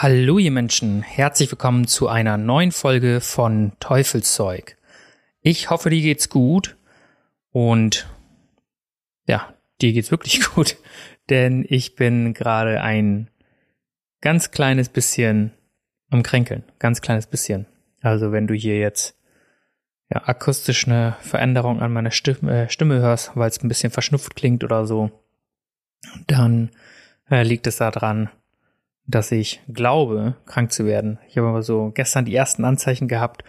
Hallo ihr Menschen, herzlich willkommen zu einer neuen Folge von Teufelszeug. Ich hoffe, dir geht's gut und ja, dir geht's wirklich gut, denn ich bin gerade ein ganz kleines bisschen am Kränkeln, ganz kleines bisschen. Also wenn du hier jetzt ja, akustisch eine Veränderung an meiner Stimme, äh, Stimme hörst, weil es ein bisschen verschnupft klingt oder so, dann äh, liegt es daran, dass ich glaube, krank zu werden. Ich habe aber so gestern die ersten Anzeichen gehabt.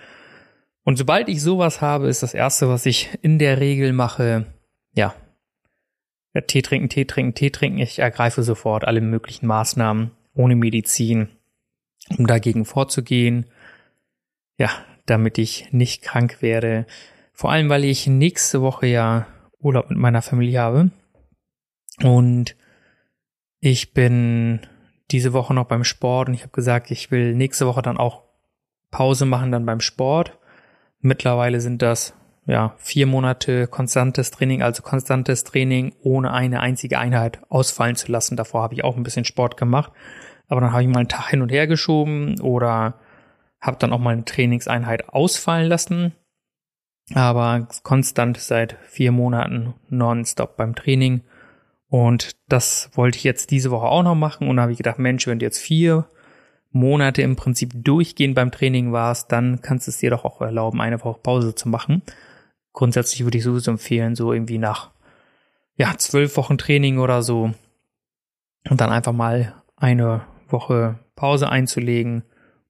Und sobald ich sowas habe, ist das erste, was ich in der Regel mache, ja, Tee trinken, Tee trinken, Tee trinken. Ich ergreife sofort alle möglichen Maßnahmen ohne Medizin, um dagegen vorzugehen. Ja, damit ich nicht krank werde. Vor allem, weil ich nächste Woche ja Urlaub mit meiner Familie habe. Und ich bin diese Woche noch beim Sport und ich habe gesagt, ich will nächste Woche dann auch Pause machen dann beim Sport. Mittlerweile sind das ja vier Monate konstantes Training, also konstantes Training ohne eine einzige Einheit ausfallen zu lassen. Davor habe ich auch ein bisschen Sport gemacht, aber dann habe ich mal einen Tag hin und her geschoben oder habe dann auch mal eine Trainingseinheit ausfallen lassen. Aber konstant seit vier Monaten nonstop beim Training und das wollte ich jetzt diese Woche auch noch machen. Und da habe ich gedacht, Mensch, wenn du jetzt vier Monate im Prinzip durchgehend beim Training warst, dann kannst du es dir doch auch erlauben, eine Woche Pause zu machen. Grundsätzlich würde ich sowieso empfehlen, so irgendwie nach ja, zwölf Wochen Training oder so und dann einfach mal eine Woche Pause einzulegen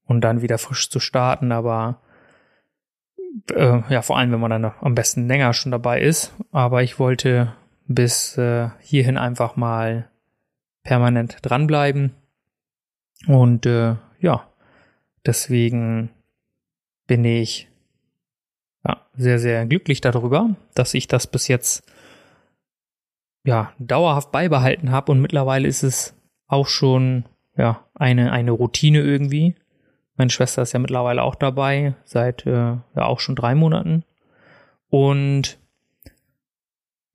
und dann wieder frisch zu starten. Aber äh, ja, vor allem, wenn man dann am besten länger schon dabei ist. Aber ich wollte bis äh, hierhin einfach mal permanent dranbleiben. Und äh, ja, deswegen bin ich ja, sehr, sehr glücklich darüber, dass ich das bis jetzt ja dauerhaft beibehalten habe und mittlerweile ist es auch schon ja eine eine Routine irgendwie. Meine Schwester ist ja mittlerweile auch dabei seit äh, ja auch schon drei Monaten und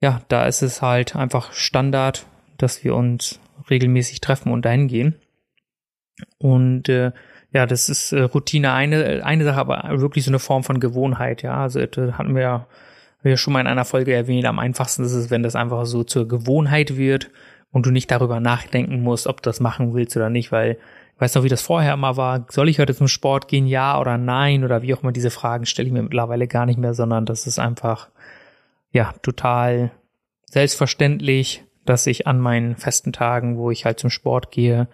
ja, da ist es halt einfach Standard, dass wir uns regelmäßig treffen und dahin gehen. Und äh, ja, das ist äh, Routine eine, eine Sache, aber wirklich so eine Form von Gewohnheit, ja. Also hatten wir ja, wir schon mal in einer Folge erwähnt, am einfachsten ist es, wenn das einfach so zur Gewohnheit wird und du nicht darüber nachdenken musst, ob du das machen willst oder nicht, weil ich weiß noch, wie das vorher immer war. Soll ich heute zum Sport gehen, ja oder nein? Oder wie auch immer diese Fragen stelle ich mir mittlerweile gar nicht mehr, sondern das ist einfach ja, total selbstverständlich, dass ich an meinen festen Tagen, wo ich halt zum Sport gehe,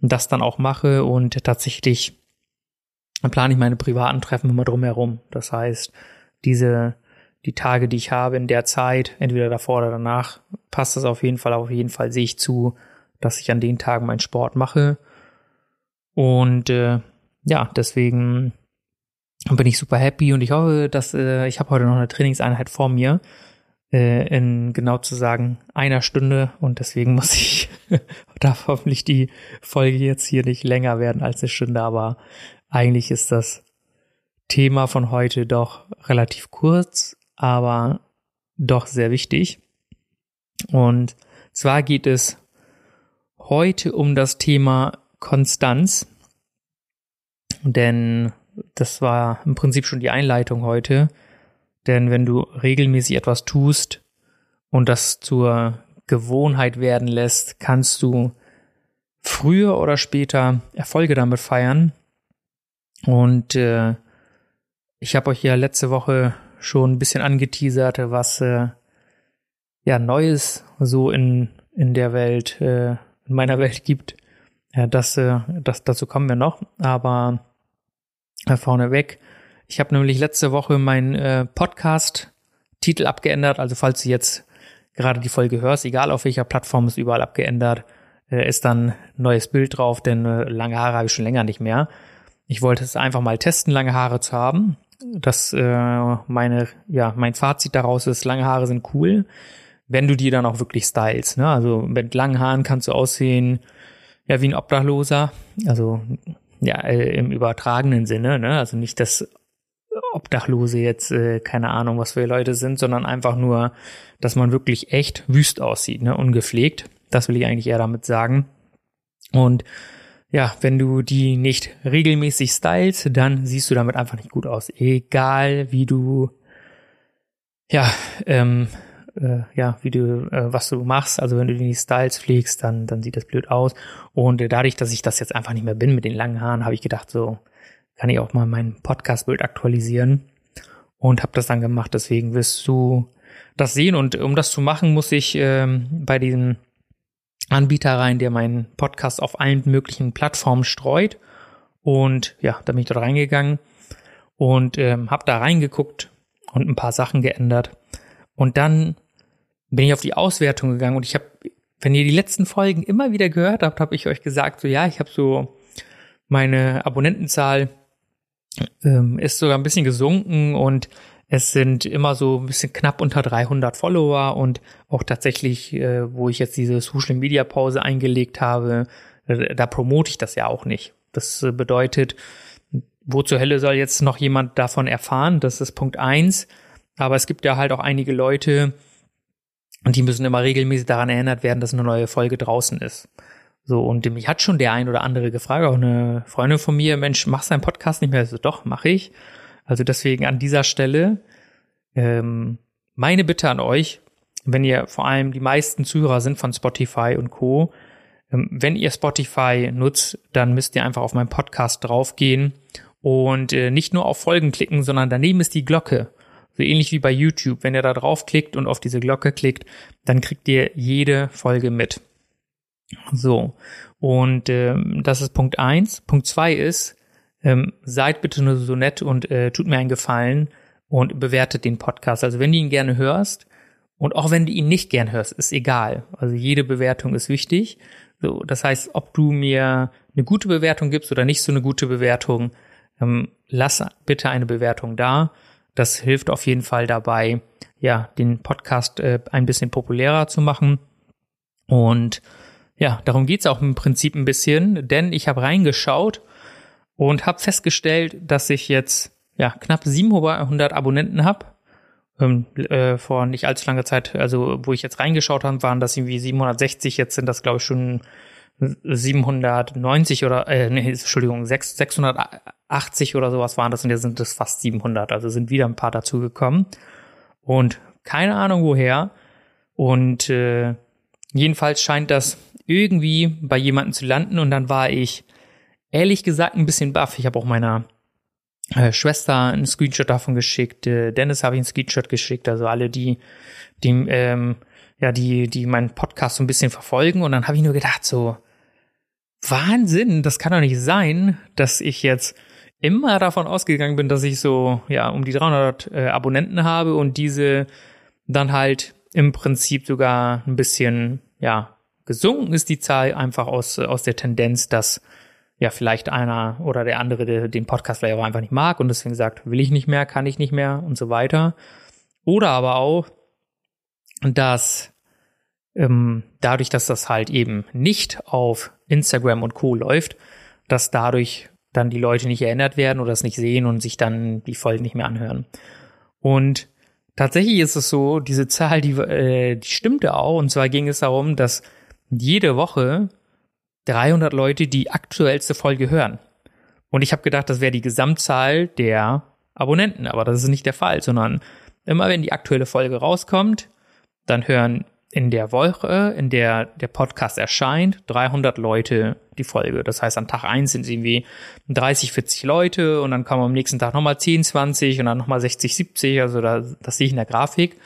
das dann auch mache und tatsächlich plane ich meine privaten Treffen immer drumherum. Das heißt, diese, die Tage, die ich habe in der Zeit, entweder davor oder danach, passt das auf jeden Fall, auf jeden Fall sehe ich zu, dass ich an den Tagen meinen Sport mache. Und äh, ja, deswegen und bin ich super happy und ich hoffe, dass äh, ich habe heute noch eine Trainingseinheit vor mir äh, in genau zu sagen einer Stunde. Und deswegen muss ich darf hoffentlich die Folge jetzt hier nicht länger werden als eine Stunde, aber eigentlich ist das Thema von heute doch relativ kurz, aber doch sehr wichtig. Und zwar geht es heute um das Thema Konstanz, denn das war im Prinzip schon die Einleitung heute. Denn wenn du regelmäßig etwas tust und das zur Gewohnheit werden lässt, kannst du früher oder später Erfolge damit feiern. Und äh, ich habe euch ja letzte Woche schon ein bisschen angeteasert, was äh, ja Neues so in in der Welt, äh, in meiner Welt gibt. Ja, das, äh, das dazu kommen wir noch. Aber vorneweg. Ich habe nämlich letzte Woche meinen äh, Podcast-Titel abgeändert. Also falls du jetzt gerade die Folge hörst, egal auf welcher Plattform, ist überall abgeändert. äh, ist dann neues Bild drauf, denn äh, lange Haare habe ich schon länger nicht mehr. Ich wollte es einfach mal testen, lange Haare zu haben. Das äh, meine, ja, mein Fazit daraus ist, lange Haare sind cool, wenn du die dann auch wirklich stylst. Ne? Also mit langen Haaren kannst du aussehen, ja, wie ein Obdachloser. Also ja, äh, im übertragenen Sinne, ne? Also nicht, dass Obdachlose jetzt, äh, keine Ahnung, was für Leute sind, sondern einfach nur, dass man wirklich echt wüst aussieht, ne? Ungepflegt. Das will ich eigentlich eher damit sagen. Und ja, wenn du die nicht regelmäßig stylst, dann siehst du damit einfach nicht gut aus. Egal wie du, ja, ähm, äh, ja, wie du, äh, was du machst. Also wenn du die Styles pflegst, dann, dann sieht das blöd aus. Und äh, dadurch, dass ich das jetzt einfach nicht mehr bin mit den langen Haaren, habe ich gedacht, so kann ich auch mal mein Podcast-Bild aktualisieren und habe das dann gemacht. Deswegen wirst du das sehen. Und um das zu machen, muss ich ähm, bei diesen Anbieter rein, der meinen Podcast auf allen möglichen Plattformen streut. Und ja, da bin ich dort reingegangen und ähm, habe da reingeguckt und ein paar Sachen geändert. Und dann bin ich auf die Auswertung gegangen und ich habe, wenn ihr die letzten Folgen immer wieder gehört habt, habe ich euch gesagt, so ja, ich habe so meine Abonnentenzahl ähm, ist sogar ein bisschen gesunken und es sind immer so ein bisschen knapp unter 300 Follower und auch tatsächlich, äh, wo ich jetzt diese Social Media Pause eingelegt habe, äh, da promote ich das ja auch nicht. Das äh, bedeutet, wo zur Hölle soll jetzt noch jemand davon erfahren? Das ist Punkt eins. Aber es gibt ja halt auch einige Leute, und die müssen immer regelmäßig daran erinnert werden, dass eine neue Folge draußen ist. So, und mich hat schon der ein oder andere gefragt, auch eine Freundin von mir, Mensch, machst du deinen Podcast nicht mehr? So, doch, mache ich. Also deswegen an dieser Stelle ähm, meine Bitte an euch, wenn ihr vor allem die meisten Zuhörer sind von Spotify und Co., ähm, wenn ihr Spotify nutzt, dann müsst ihr einfach auf meinen Podcast draufgehen und äh, nicht nur auf Folgen klicken, sondern daneben ist die Glocke. So ähnlich wie bei YouTube. Wenn ihr da draufklickt und auf diese Glocke klickt, dann kriegt ihr jede Folge mit. So. Und ähm, das ist Punkt eins. Punkt zwei ist, ähm, seid bitte nur so nett und äh, tut mir einen Gefallen und bewertet den Podcast. Also wenn du ihn gerne hörst und auch wenn du ihn nicht gern hörst, ist egal. Also jede Bewertung ist wichtig. So, das heißt, ob du mir eine gute Bewertung gibst oder nicht so eine gute Bewertung, ähm, lass bitte eine Bewertung da. Das hilft auf jeden Fall dabei, ja, den Podcast äh, ein bisschen populärer zu machen. Und ja, darum geht's auch im Prinzip ein bisschen, denn ich habe reingeschaut und habe festgestellt, dass ich jetzt ja knapp 700 Abonnenten habe. Ähm, äh, vor nicht allzu langer Zeit, also wo ich jetzt reingeschaut habe, waren das irgendwie 760, jetzt sind das glaube ich schon 790 oder, äh, nee, Entschuldigung, 6, 680 oder sowas waren das und jetzt sind es fast 700. Also sind wieder ein paar dazugekommen. Und keine Ahnung woher. Und äh, jedenfalls scheint das irgendwie bei jemandem zu landen und dann war ich ehrlich gesagt ein bisschen baff. Ich habe auch meiner äh, Schwester einen Screenshot davon geschickt. Äh, Dennis habe ich einen Screenshot geschickt. Also alle, die, die, ähm, ja, die, die meinen Podcast so ein bisschen verfolgen. Und dann habe ich nur gedacht, so, Wahnsinn, das kann doch nicht sein, dass ich jetzt immer davon ausgegangen bin, dass ich so, ja, um die 300 äh, Abonnenten habe und diese dann halt im Prinzip sogar ein bisschen, ja, gesunken ist die Zahl einfach aus, aus der Tendenz, dass ja vielleicht einer oder der andere der, den Podcast vielleicht auch einfach nicht mag und deswegen sagt, will ich nicht mehr, kann ich nicht mehr und so weiter. Oder aber auch, dass ähm, dadurch, dass das halt eben nicht auf Instagram und Co. läuft, dass dadurch dann die Leute nicht erinnert werden oder es nicht sehen und sich dann die Folgen nicht mehr anhören. Und tatsächlich ist es so, diese Zahl, die, äh, die stimmte auch. Und zwar ging es darum, dass jede Woche 300 Leute die aktuellste Folge hören. Und ich habe gedacht, das wäre die Gesamtzahl der Abonnenten, aber das ist nicht der Fall, sondern immer wenn die aktuelle Folge rauskommt, dann hören in der Woche, in der der Podcast erscheint, 300 Leute die Folge. Das heißt, an Tag eins sind es irgendwie 30, 40 Leute und dann kommen am nächsten Tag nochmal 10, 20 und dann nochmal 60, 70. Also da, das sehe ich in der Grafik.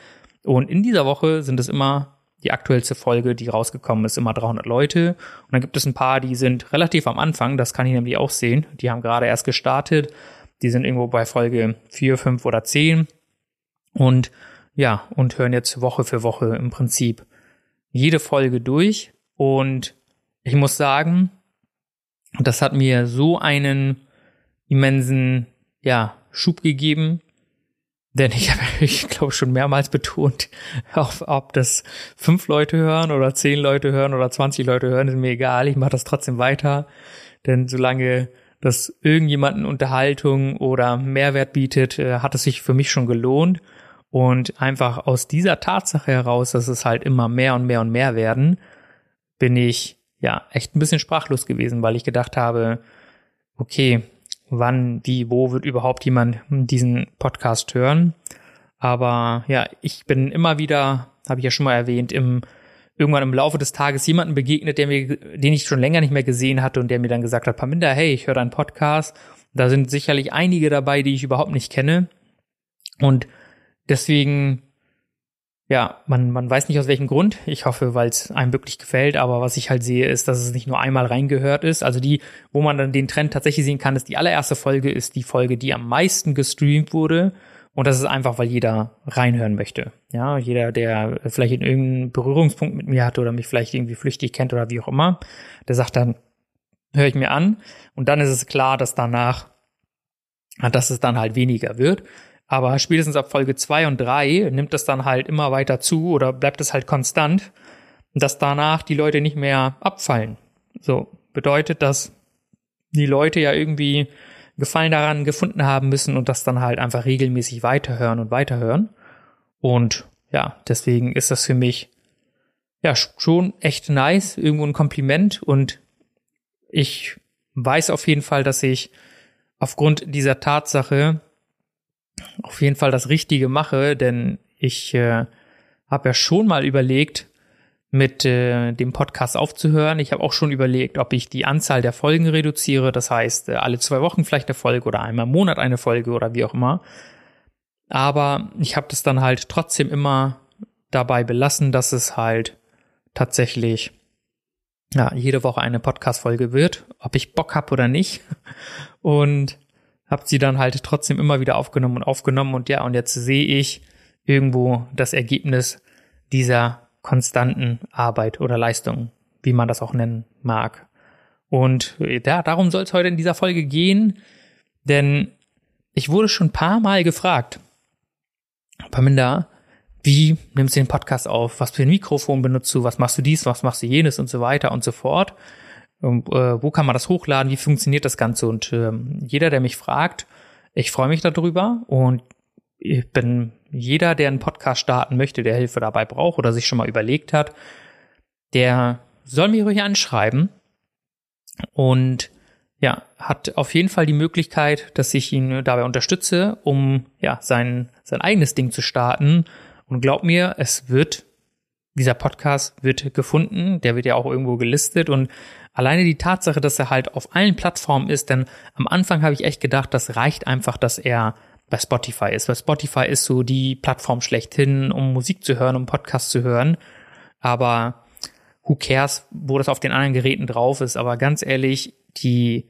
Und in dieser Woche sind es immer die aktuellste Folge, die rausgekommen ist, immer 300 Leute. Und dann gibt es ein paar, die sind relativ am Anfang. Das kann ich nämlich auch sehen. Die haben gerade erst gestartet. Die sind irgendwo bei Folge 4, 5 oder 10. Und ja, und hören jetzt Woche für Woche im Prinzip jede Folge durch. Und ich muss sagen, das hat mir so einen immensen, ja, Schub gegeben, denn ich habe, ich glaube, schon mehrmals betont, ob, das fünf Leute hören oder zehn Leute hören oder 20 Leute hören, ist mir egal. Ich mache das trotzdem weiter. Denn solange das irgendjemanden Unterhaltung oder Mehrwert bietet, äh, hat es sich für mich schon gelohnt. Und einfach aus dieser Tatsache heraus, dass es halt immer mehr und mehr und mehr werden, bin ich ja echt ein bisschen sprachlos gewesen, weil ich gedacht habe, okay, wann, wie, wo wird überhaupt jemand diesen Podcast hören. Aber ja, ich bin immer wieder, habe ich ja schon mal erwähnt, im irgendwann im Laufe des Tages jemanden begegnet, der mir, den ich schon länger nicht mehr gesehen hatte und der mir dann gesagt hat, Paminda, hey, ich höre deinen Podcast. Da sind sicherlich einige dabei, die ich überhaupt nicht kenne. Und deswegen ja, man, man weiß nicht aus welchem Grund. Ich hoffe, weil es einem wirklich gefällt. Aber was ich halt sehe, ist, dass es nicht nur einmal reingehört ist. Also die, wo man dann den Trend tatsächlich sehen kann, ist die allererste Folge ist die Folge, die am meisten gestreamt wurde. Und das ist einfach, weil jeder reinhören möchte. Ja, jeder, der vielleicht in irgendeinen Berührungspunkt mit mir hatte oder mich vielleicht irgendwie flüchtig kennt oder wie auch immer, der sagt dann, höre ich mir an. Und dann ist es klar, dass danach, dass es dann halt weniger wird. Aber spätestens ab Folge zwei und drei nimmt es dann halt immer weiter zu oder bleibt es halt konstant, dass danach die Leute nicht mehr abfallen. So bedeutet, dass die Leute ja irgendwie Gefallen daran gefunden haben müssen und das dann halt einfach regelmäßig weiterhören und weiterhören. Und ja, deswegen ist das für mich ja schon echt nice, irgendwo ein Kompliment und ich weiß auf jeden Fall, dass ich aufgrund dieser Tatsache auf jeden Fall das Richtige mache, denn ich äh, habe ja schon mal überlegt, mit äh, dem Podcast aufzuhören. Ich habe auch schon überlegt, ob ich die Anzahl der Folgen reduziere. Das heißt, äh, alle zwei Wochen vielleicht eine Folge oder einmal im Monat eine Folge oder wie auch immer. Aber ich habe das dann halt trotzdem immer dabei belassen, dass es halt tatsächlich ja, jede Woche eine Podcast-Folge wird, ob ich Bock hab oder nicht. Und habe sie dann halt trotzdem immer wieder aufgenommen und aufgenommen und ja, und jetzt sehe ich irgendwo das Ergebnis dieser konstanten Arbeit oder Leistung, wie man das auch nennen mag. Und ja, darum soll es heute in dieser Folge gehen, denn ich wurde schon ein paar Mal gefragt, Paminda, wie nimmst du den Podcast auf? Was für ein Mikrofon benutzt du? Was machst du dies? Was machst du jenes? Und so weiter und so fort. Und, äh, wo kann man das hochladen? Wie funktioniert das Ganze? Und äh, jeder, der mich fragt, ich freue mich darüber und ich bin jeder, der einen Podcast starten möchte, der Hilfe dabei braucht oder sich schon mal überlegt hat, der soll mir ruhig anschreiben und ja, hat auf jeden Fall die Möglichkeit, dass ich ihn dabei unterstütze, um ja sein sein eigenes Ding zu starten. Und glaub mir, es wird dieser Podcast wird gefunden, der wird ja auch irgendwo gelistet und Alleine die Tatsache, dass er halt auf allen Plattformen ist, denn am Anfang habe ich echt gedacht, das reicht einfach, dass er bei Spotify ist, weil Spotify ist so die Plattform schlechthin, um Musik zu hören, um Podcast zu hören. Aber who cares, wo das auf den anderen Geräten drauf ist. Aber ganz ehrlich, die,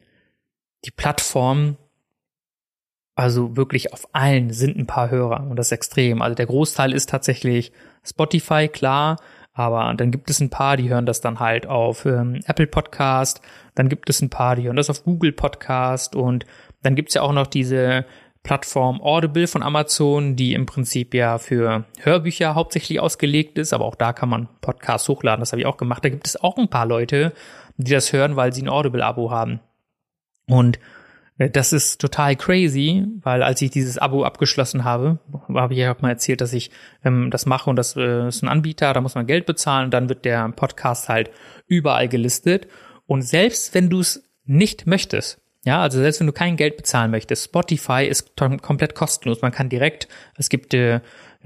die Plattform, also wirklich auf allen sind ein paar Hörer und das ist extrem. Also der Großteil ist tatsächlich Spotify, klar. Aber dann gibt es ein paar, die hören das dann halt auf ähm, Apple Podcast, dann gibt es ein paar, die hören das auf Google Podcast und dann gibt's ja auch noch diese Plattform Audible von Amazon, die im Prinzip ja für Hörbücher hauptsächlich ausgelegt ist, aber auch da kann man Podcasts hochladen, das habe ich auch gemacht. Da gibt es auch ein paar Leute, die das hören, weil sie ein Audible-Abo haben. Und das ist total crazy, weil als ich dieses Abo abgeschlossen habe, habe ich ja auch mal erzählt, dass ich ähm, das mache und das äh, ist ein Anbieter, da muss man Geld bezahlen und dann wird der Podcast halt überall gelistet. Und selbst wenn du es nicht möchtest, ja, also selbst wenn du kein Geld bezahlen möchtest, Spotify ist komplett kostenlos. Man kann direkt, es gibt äh,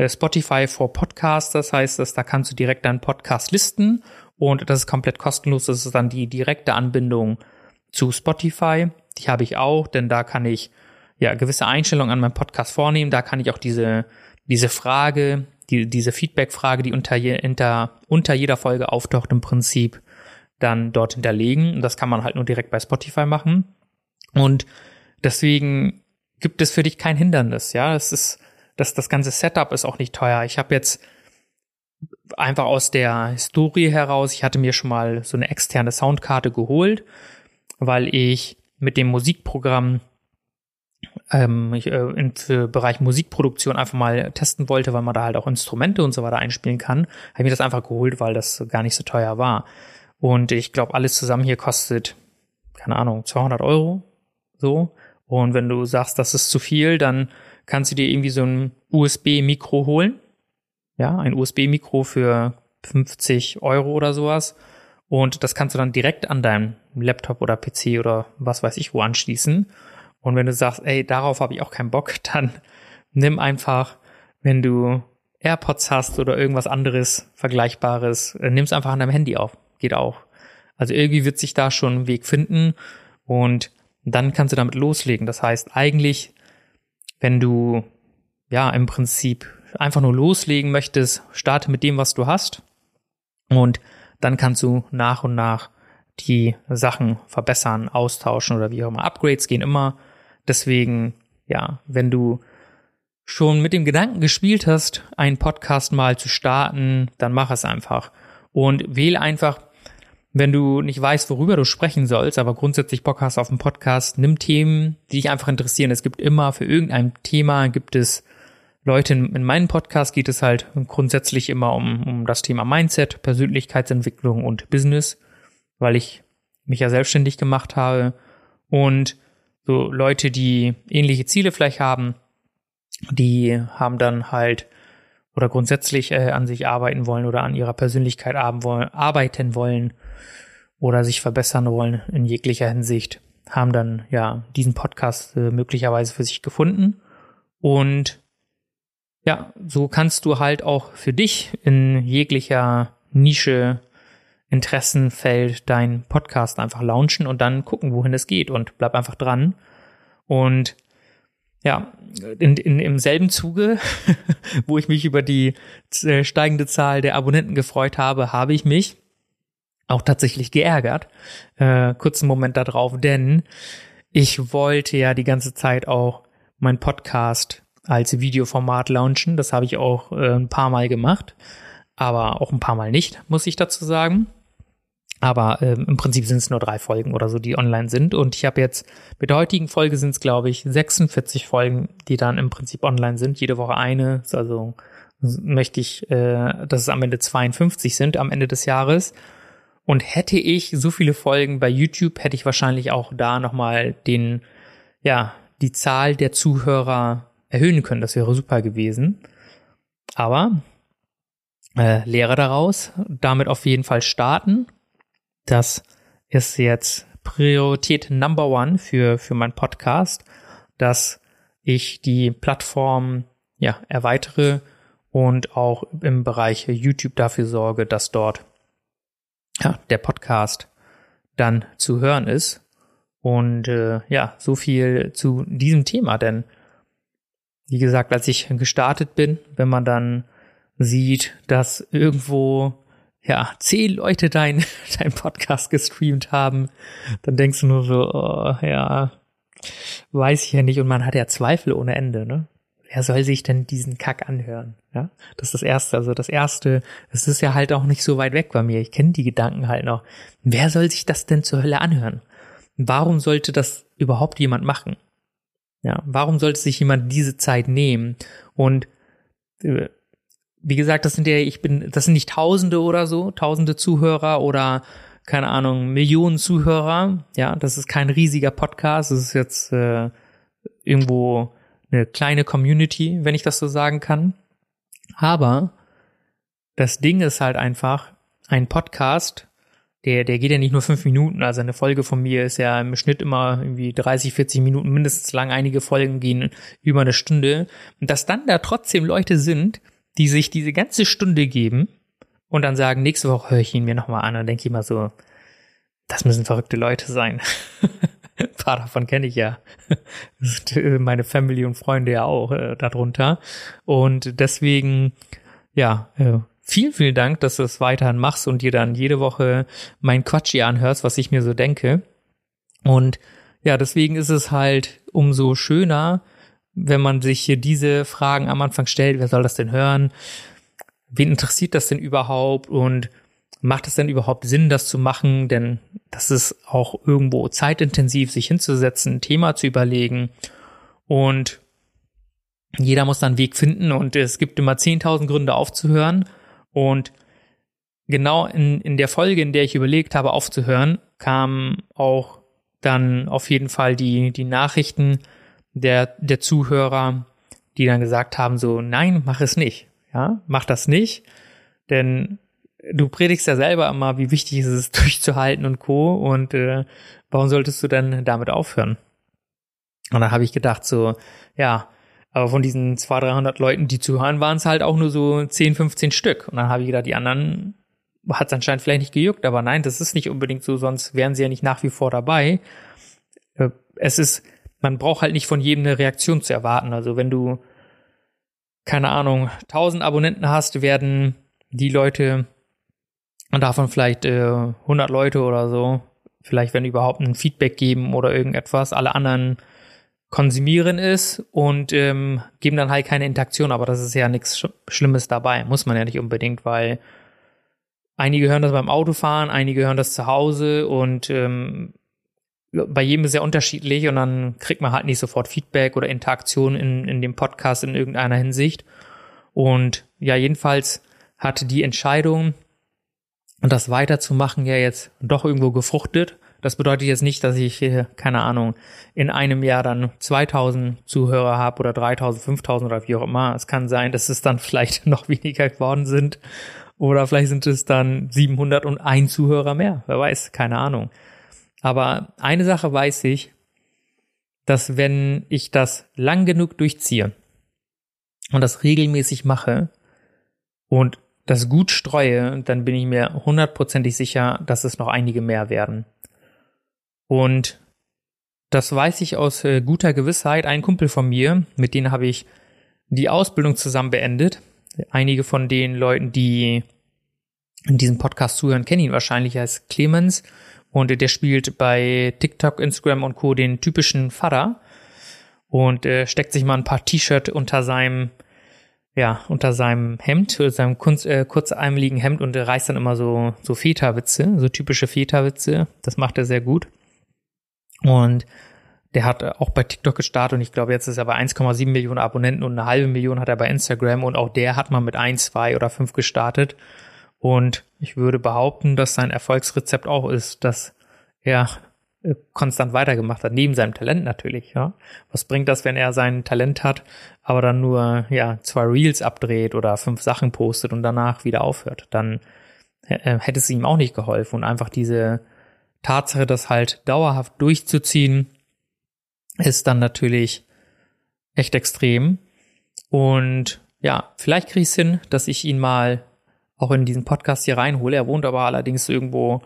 Spotify for Podcasts, das heißt, dass da kannst du direkt deinen Podcast listen und das ist komplett kostenlos. Das ist dann die direkte Anbindung zu Spotify. Die habe ich auch, denn da kann ich ja gewisse Einstellungen an meinem Podcast vornehmen. Da kann ich auch diese, diese Frage, die, diese Feedback-Frage, die unter, je, unter, unter jeder Folge auftaucht, im Prinzip dann dort hinterlegen. Und das kann man halt nur direkt bei Spotify machen. Und deswegen gibt es für dich kein Hindernis. Ja, es ist, das, das ganze Setup ist auch nicht teuer. Ich habe jetzt einfach aus der Historie heraus, ich hatte mir schon mal so eine externe Soundkarte geholt, weil ich mit dem Musikprogramm ähm, ich, äh, in, für Bereich Musikproduktion einfach mal testen wollte, weil man da halt auch Instrumente und so weiter einspielen kann, habe ich mir das einfach geholt, weil das gar nicht so teuer war. Und ich glaube, alles zusammen hier kostet, keine Ahnung, 200 Euro, so. Und wenn du sagst, das ist zu viel, dann kannst du dir irgendwie so ein USB-Mikro holen. Ja, ein USB-Mikro für 50 Euro oder sowas. Und das kannst du dann direkt an deinem Laptop oder PC oder was weiß ich wo anschließen. Und wenn du sagst, ey, darauf habe ich auch keinen Bock, dann nimm einfach, wenn du AirPods hast oder irgendwas anderes Vergleichbares, äh, nimm's einfach an deinem Handy auf. Geht auch. Also irgendwie wird sich da schon ein Weg finden und dann kannst du damit loslegen. Das heißt, eigentlich, wenn du ja im Prinzip einfach nur loslegen möchtest, starte mit dem, was du hast und dann kannst du nach und nach die Sachen verbessern, austauschen oder wie auch immer. Upgrades gehen immer. Deswegen, ja, wenn du schon mit dem Gedanken gespielt hast, einen Podcast mal zu starten, dann mach es einfach. Und wähle einfach, wenn du nicht weißt, worüber du sprechen sollst, aber grundsätzlich Bock hast auf einen Podcast, nimm Themen, die dich einfach interessieren. Es gibt immer für irgendein Thema gibt es Leute, in meinem Podcast geht es halt grundsätzlich immer um, um das Thema Mindset, Persönlichkeitsentwicklung und Business, weil ich mich ja selbstständig gemacht habe. Und so Leute, die ähnliche Ziele vielleicht haben, die haben dann halt oder grundsätzlich äh, an sich arbeiten wollen oder an ihrer Persönlichkeit arbeiten wollen oder sich verbessern wollen in jeglicher Hinsicht, haben dann ja diesen Podcast äh, möglicherweise für sich gefunden. Und ja, so kannst du halt auch für dich in jeglicher Nische, Interessenfeld deinen Podcast einfach launchen und dann gucken, wohin es geht und bleib einfach dran. Und ja, in, in, im selben Zuge, wo ich mich über die äh, steigende Zahl der Abonnenten gefreut habe, habe ich mich auch tatsächlich geärgert. Äh, kurzen Moment darauf, denn ich wollte ja die ganze Zeit auch mein Podcast als Videoformat launchen. Das habe ich auch äh, ein paar Mal gemacht, aber auch ein paar Mal nicht, muss ich dazu sagen. Aber ähm, im Prinzip sind es nur drei Folgen oder so, die online sind. Und ich habe jetzt mit der heutigen Folge sind es, glaube ich, 46 Folgen, die dann im Prinzip online sind. Jede Woche eine. Also möchte ich, äh, dass es am Ende 52 sind am Ende des Jahres. Und hätte ich so viele Folgen bei YouTube, hätte ich wahrscheinlich auch da nochmal den, ja, die Zahl der Zuhörer erhöhen können. Das wäre super gewesen. Aber äh, Lehre daraus, damit auf jeden Fall starten. Das ist jetzt Priorität Number One für, für meinen Podcast, dass ich die Plattform ja, erweitere und auch im Bereich YouTube dafür sorge, dass dort ja, der Podcast dann zu hören ist. Und äh, ja, so viel zu diesem Thema, denn wie gesagt, als ich gestartet bin, wenn man dann sieht, dass irgendwo ja zehn Leute dein dein Podcast gestreamt haben, dann denkst du nur so, oh, ja, weiß ich ja nicht. Und man hat ja Zweifel ohne Ende, ne? Wer soll sich denn diesen Kack anhören? Ja, das ist das Erste. Also das Erste, es ist ja halt auch nicht so weit weg bei mir. Ich kenne die Gedanken halt noch. Wer soll sich das denn zur Hölle anhören? Warum sollte das überhaupt jemand machen? Ja, warum sollte sich jemand diese Zeit nehmen? Und äh, wie gesagt, das sind ja, ich bin, das sind nicht Tausende oder so, Tausende Zuhörer oder keine Ahnung, Millionen Zuhörer. Ja, das ist kein riesiger Podcast. Das ist jetzt äh, irgendwo eine kleine Community, wenn ich das so sagen kann. Aber das Ding ist halt einfach, ein Podcast der, der geht ja nicht nur fünf Minuten. Also eine Folge von mir ist ja im Schnitt immer irgendwie 30, 40 Minuten mindestens lang. Einige Folgen gehen über eine Stunde. Und dass dann da trotzdem Leute sind, die sich diese ganze Stunde geben und dann sagen, nächste Woche höre ich ihn mir nochmal an. Und denke ich mal so, das müssen verrückte Leute sein. Ein paar davon kenne ich ja. Meine Family und Freunde ja auch äh, darunter. Und deswegen, ja, äh, Vielen, vielen Dank, dass du es weiterhin machst und dir dann jede Woche mein Quatsch hier anhörst, was ich mir so denke. Und ja, deswegen ist es halt umso schöner, wenn man sich hier diese Fragen am Anfang stellt, wer soll das denn hören? wen interessiert das denn überhaupt und macht es denn überhaupt Sinn, das zu machen? Denn das ist auch irgendwo zeitintensiv, sich hinzusetzen, ein Thema zu überlegen und jeder muss dann einen Weg finden und es gibt immer 10.000 Gründe aufzuhören und genau in, in der Folge, in der ich überlegt habe aufzuhören, kam auch dann auf jeden Fall die, die Nachrichten der, der Zuhörer, die dann gesagt haben, so, nein, mach es nicht. Ja, mach das nicht. Denn du predigst ja selber immer, wie wichtig es ist, durchzuhalten und Co. Und äh, warum solltest du dann damit aufhören? Und da habe ich gedacht, so, ja, aber von diesen 200, 300 Leuten, die zuhören, waren es halt auch nur so 10, 15 Stück. Und dann habe ich gedacht, die anderen hat es anscheinend vielleicht nicht gejuckt, aber nein, das ist nicht unbedingt so, sonst wären sie ja nicht nach wie vor dabei. Äh, es ist, man braucht halt nicht von jedem eine Reaktion zu erwarten. Also wenn du, keine Ahnung, 1000 Abonnenten hast, werden die Leute, und davon vielleicht äh, 100 Leute oder so, vielleicht wenn überhaupt ein Feedback geben oder irgendetwas, alle anderen konsumieren es und ähm, geben dann halt keine Interaktion, aber das ist ja nichts Schlimmes dabei, muss man ja nicht unbedingt, weil Einige hören das beim Autofahren, einige hören das zu Hause und ähm, bei jedem ist ja unterschiedlich und dann kriegt man halt nicht sofort Feedback oder Interaktion in, in dem Podcast in irgendeiner Hinsicht. Und ja, jedenfalls hat die Entscheidung, das weiterzumachen, ja jetzt doch irgendwo gefruchtet. Das bedeutet jetzt nicht, dass ich, keine Ahnung, in einem Jahr dann 2000 Zuhörer habe oder 3000, 5000 oder wie auch immer. Es kann sein, dass es dann vielleicht noch weniger geworden sind oder vielleicht sind es dann 701 Zuhörer mehr. Wer weiß, keine Ahnung. Aber eine Sache weiß ich, dass wenn ich das lang genug durchziehe und das regelmäßig mache und das gut streue, dann bin ich mir hundertprozentig sicher, dass es noch einige mehr werden. Und das weiß ich aus äh, guter Gewissheit. Ein Kumpel von mir, mit dem habe ich die Ausbildung zusammen beendet Einige von den Leuten, die in diesem Podcast zuhören, kennen ihn wahrscheinlich als Clemens und der spielt bei TikTok, Instagram und Co. den typischen Vater und äh, steckt sich mal ein paar T-Shirt unter seinem ja, unter seinem Hemd, seinem kurz, äh, kurzärmeligen Hemd und reißt dann immer so, so Väterwitze, so typische Väterwitze. Das macht er sehr gut. Und der hat auch bei TikTok gestartet und ich glaube, jetzt ist er bei 1,7 Millionen Abonnenten und eine halbe Million hat er bei Instagram und auch der hat mal mit 1, 2 oder 5 gestartet. Und ich würde behaupten, dass sein Erfolgsrezept auch ist, dass er äh, konstant weitergemacht hat, neben seinem Talent natürlich, ja. Was bringt das, wenn er sein Talent hat, aber dann nur, ja, zwei Reels abdreht oder fünf Sachen postet und danach wieder aufhört? Dann äh, hätte es ihm auch nicht geholfen und einfach diese Tatsache, das halt dauerhaft durchzuziehen, ist dann natürlich echt extrem. Und ja, vielleicht kriege ich es hin, dass ich ihn mal auch in diesen Podcast hier reinhole. Er wohnt aber allerdings irgendwo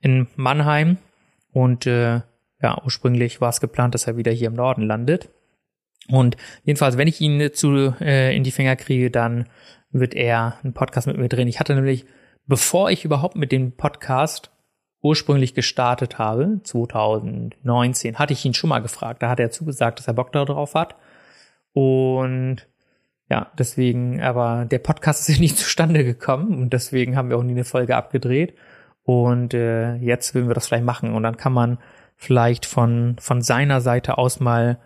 in Mannheim. Und äh, ja, ursprünglich war es geplant, dass er wieder hier im Norden landet. Und jedenfalls, wenn ich ihn zu äh, in die Finger kriege, dann wird er einen Podcast mit mir drehen. Ich hatte nämlich, bevor ich überhaupt mit dem Podcast ursprünglich gestartet habe, 2019, hatte ich ihn schon mal gefragt. Da hat er zugesagt, dass er Bock darauf hat. Und ja, deswegen, aber der Podcast ist ja nicht zustande gekommen und deswegen haben wir auch nie eine Folge abgedreht. Und äh, jetzt würden wir das vielleicht machen und dann kann man vielleicht von von seiner Seite aus mal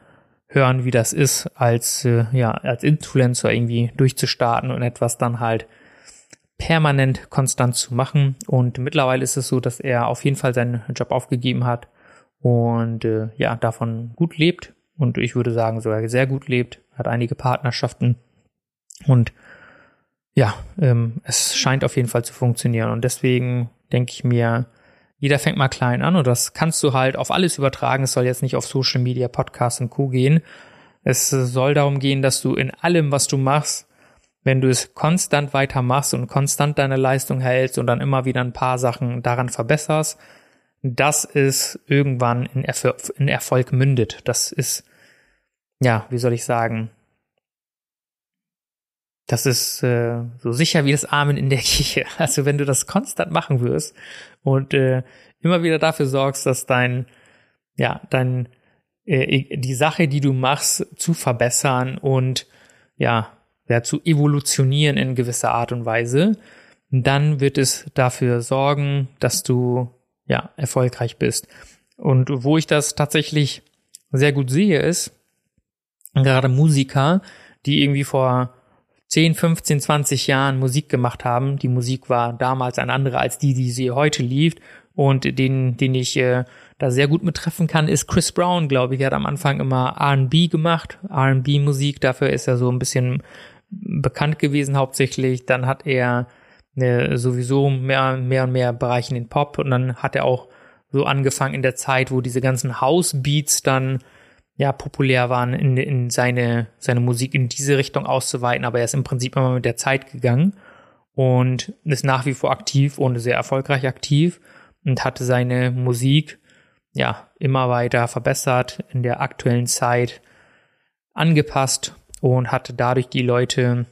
hören, wie das ist, als äh, ja als Influencer irgendwie durchzustarten und etwas dann halt permanent konstant zu machen. Und mittlerweile ist es so, dass er auf jeden Fall seinen Job aufgegeben hat und äh, ja, davon gut lebt. Und ich würde sagen, sogar sehr gut lebt, hat einige Partnerschaften. Und ja, ähm, es scheint auf jeden Fall zu funktionieren. Und deswegen denke ich mir, jeder fängt mal klein an und das kannst du halt auf alles übertragen. Es soll jetzt nicht auf Social Media, Podcasts und Co. gehen. Es soll darum gehen, dass du in allem, was du machst, wenn du es konstant weitermachst und konstant deine Leistung hältst und dann immer wieder ein paar Sachen daran verbesserst, dass es irgendwann in, Erf in Erfolg mündet. Das ist, ja, wie soll ich sagen, das ist äh, so sicher wie das Amen in der Kirche. Also wenn du das konstant machen wirst und äh, immer wieder dafür sorgst, dass dein, ja, dein, äh, die Sache, die du machst, zu verbessern und ja, ja, zu evolutionieren in gewisser Art und Weise, dann wird es dafür sorgen, dass du ja erfolgreich bist. Und wo ich das tatsächlich sehr gut sehe, ist gerade Musiker, die irgendwie vor 10, 15, 20 Jahren Musik gemacht haben. Die Musik war damals eine andere als die, die sie heute lief. Und den, den ich äh, da sehr gut mit treffen kann, ist Chris Brown, glaube ich. Er hat am Anfang immer R&B gemacht, R&B-Musik. Dafür ist er so ein bisschen bekannt gewesen hauptsächlich. Dann hat er äh, sowieso mehr, mehr und mehr Bereich in den Pop. Und dann hat er auch so angefangen in der Zeit, wo diese ganzen House-Beats dann ja populär waren, in, in seine, seine Musik in diese Richtung auszuweiten, aber er ist im Prinzip immer mit der Zeit gegangen und ist nach wie vor aktiv und sehr erfolgreich aktiv und hatte seine Musik ja immer weiter verbessert in der aktuellen Zeit angepasst und hatte dadurch die Leute